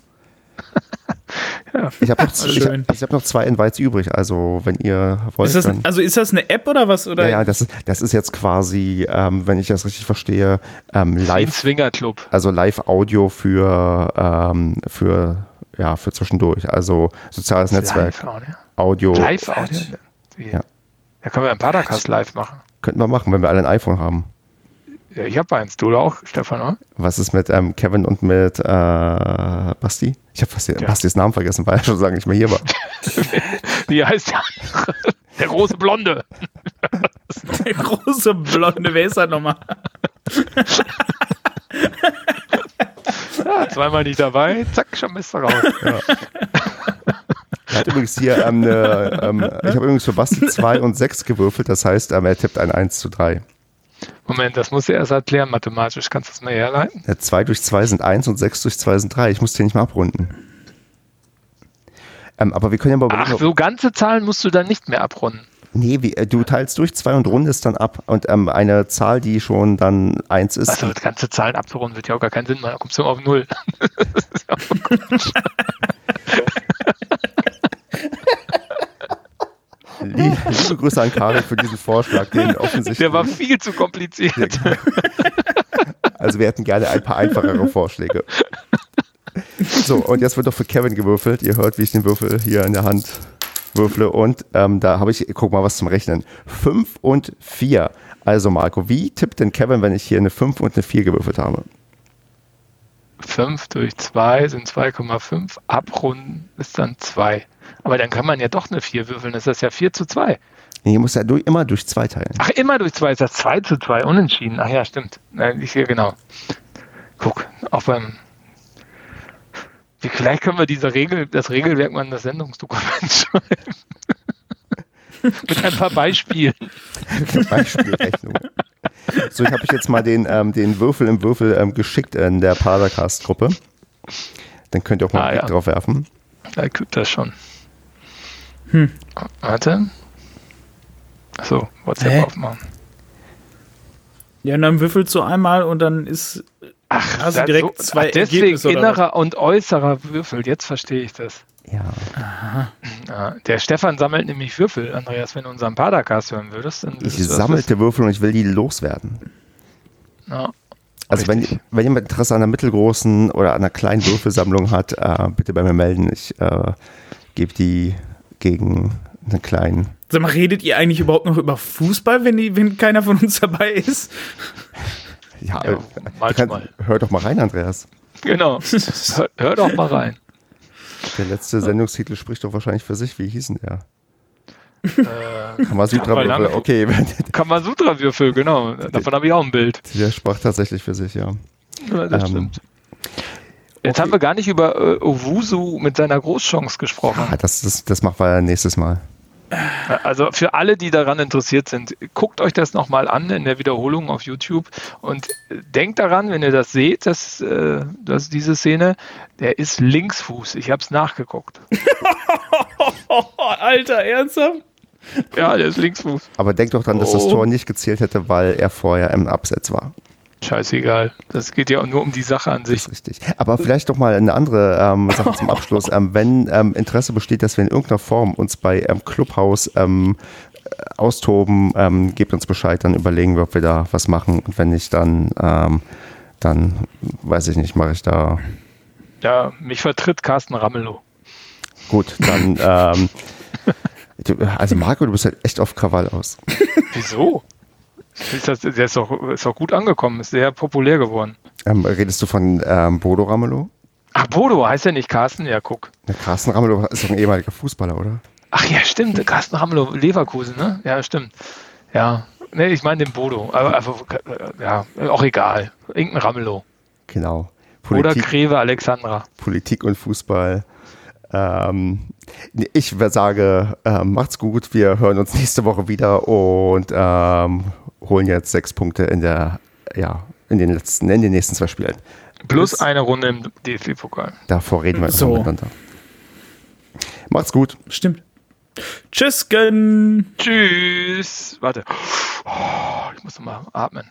Ja. Ich habe noch, ich, ich hab noch zwei Invites übrig, also wenn ihr wollt, Ist das, dann. also ist das eine App oder was? Oder? Ja, ja, das ist, das ist jetzt quasi, ähm, wenn ich das richtig verstehe, ähm, live, Swingerclub. also Live-Audio für, ähm, für, ja, für zwischendurch. Also soziales Netzwerk, Live-Audio. Audio. Live-Audio? Ja. Da können wir einen Padercast live machen. Könnten wir machen, wenn wir alle ein iPhone haben. Ja, ich habe eins. Du auch, Stefan, oder? Was ist mit ähm, Kevin und mit äh, Basti? Ich habe fast den, Ja. Bastis Namen vergessen, weil er schon lange nicht mehr hier war. Wie heißt der andere? Der große Blonde. Der große Blonde, wer ist das nochmal? Ja, zweimal nicht dabei. Zack, schon bist du raus. Er hat übrigens hier ähm, eine, ähm, ich habe übrigens für Basti 2 und 6 gewürfelt, das heißt, ähm, er tippt ein 1 zu 3. Moment, das musst du erst erklären. Mathematisch kannst du das mal herleiten. Ja, 2 durch 2 sind 1 und 6 durch 2 sind 3. Ich muss den nicht mal abrunden. Ähm, aber wir können ja mal überlegen, Ach, so ganze Zahlen musst du dann nicht mehr abrunden. Nee, wie, äh, du teilst durch 2 und rundest dann ab. Und ähm, eine Zahl, die schon dann 1 ist. Also ganze Zahlen abzurunden, wird ja auch gar keinen Sinn machen. Da kommst du auf 0. Ja. Liebe Grüße an Karin für diesen Vorschlag, den offensichtlich. Der war viel zu kompliziert. Also wir hätten gerne ein paar einfachere Vorschläge. So, und jetzt wird doch für Kevin gewürfelt. Ihr hört, wie ich den Würfel hier in der Hand würfle. Und ähm, da habe ich, guck mal, was zum Rechnen. Fünf und vier. Also Marco, wie tippt denn Kevin, wenn ich hier eine 5 und eine 4 gewürfelt habe? 5 durch 2 sind 2,5. Abrunden ist dann 2. Aber dann kann man ja doch eine 4 würfeln. Das ist ja 4 zu 2. Nee, ihr müsst ja durch, immer durch 2 teilen. Ach, immer durch 2 ist das 2 zu 2. Unentschieden. Ach ja, stimmt. Ich sehe genau. Guck, auch beim. Wie, vielleicht können wir diese Regel, das Regelwerk mal in das Sendungsdokument schreiben. Mit ein paar Beispielen. Beispielrechnung. So, ich habe euch jetzt mal den, ähm, den Würfel im Würfel ähm, geschickt in der Padercast-Gruppe. Dann könnt ihr auch mal Ah, einen Blick ja. drauf werfen. Da gibt das schon. Hm. Warte. Achso, WhatsApp Hä? aufmachen. Ja, und dann würfelst du einmal und dann ist. Ach, Hast du da- direkt zwei ach, deswegen Ergebnisse, oder innerer und äußerer Würfel. Jetzt verstehe ich das. Ja. Ja, der Stefan sammelt nämlich Würfel, Andreas. Wenn du unseren Padercast hören würdest, dann Ich würdest sammelte Würfel und ich will die loswerden. Ja. Also wenn, wenn jemand Interesse an einer mittelgroßen oder einer kleinen Würfelsammlung hat, äh, bitte bei mir melden. Ich äh, gebe die gegen einen kleinen. Sag mal, redet ihr eigentlich überhaupt noch über Fußball, wenn, die, wenn keiner von uns dabei ist? Ja, Ja, äh, kannst- hör doch mal rein, Andreas. Genau. hör, hör doch mal rein. Der letzte Sendungstitel spricht doch wahrscheinlich für sich. Wie hieß denn der? Äh, Kamasutra Kann man Würfel. lang- Okay, Kamasutra-Würfel, genau. Davon habe ich auch ein Bild. der sprach tatsächlich für sich, ja. Ja, das Ähm, stimmt. Jetzt okay. haben wir gar nicht über äh, Owusu mit seiner Großchance gesprochen. Ah, das, das, das machen wir nächstes Mal. Also für alle, die daran interessiert sind, guckt euch das nochmal an in der Wiederholung auf YouTube und denkt daran, wenn ihr das seht, dass, äh, dass diese Szene, der ist Linksfuß. Ich habe es nachgeguckt. Alter, ernsthaft? Ja, der ist Linksfuß. Aber denk doch dran, dass das Oh. Tor nicht gezählt hätte, weil er vorher im Abseits war. Scheißegal. Das geht ja auch nur um die Sache an Das sich. ist richtig. Aber vielleicht noch mal eine andere ähm, Sache zum Abschluss. Ähm, wenn ähm, Interesse besteht, dass wir in irgendeiner Form uns bei ähm, Clubhouse ähm, äh, austoben, ähm, gebt uns Bescheid, dann überlegen wir, ob wir da was machen. Und wenn nicht, dann, dann weiß ich nicht, mache ich da. Ja, mich vertritt Carsten Ramelow. Gut, dann. Also Marco, du bist halt echt auf Krawall aus. Wieso? Ist das, der ist auch, ist auch gut angekommen, ist sehr populär geworden. Ähm, redest du von ähm, Bodo Ramelow? Ach, Bodo heißt ja nicht Carsten? Ja, guck. Ja, Carsten Ramelow ist doch ein ehemaliger Fußballer, oder? Ach ja, stimmt. Carsten Ramelow, Leverkusen, ne? Ja, stimmt. Ja. Nee, ich meine den Bodo. Aber, aber ja, auch egal. Irgendein Ramelow. Genau. Politik, oder Greve Alexandra. Politik und Fußball. Ähm, ich sage, äh, macht's gut. Wir hören uns nächste Woche wieder und ähm, holen jetzt sechs Punkte in der, ja, in den letzten, in den nächsten zwei Spielen. Plus Bis, eine Runde im DFB-Pokal. Davor reden wir so. miteinander. Macht's gut. Stimmt. Tschüss. Tschüss. Warte. Oh, ich muss noch mal atmen.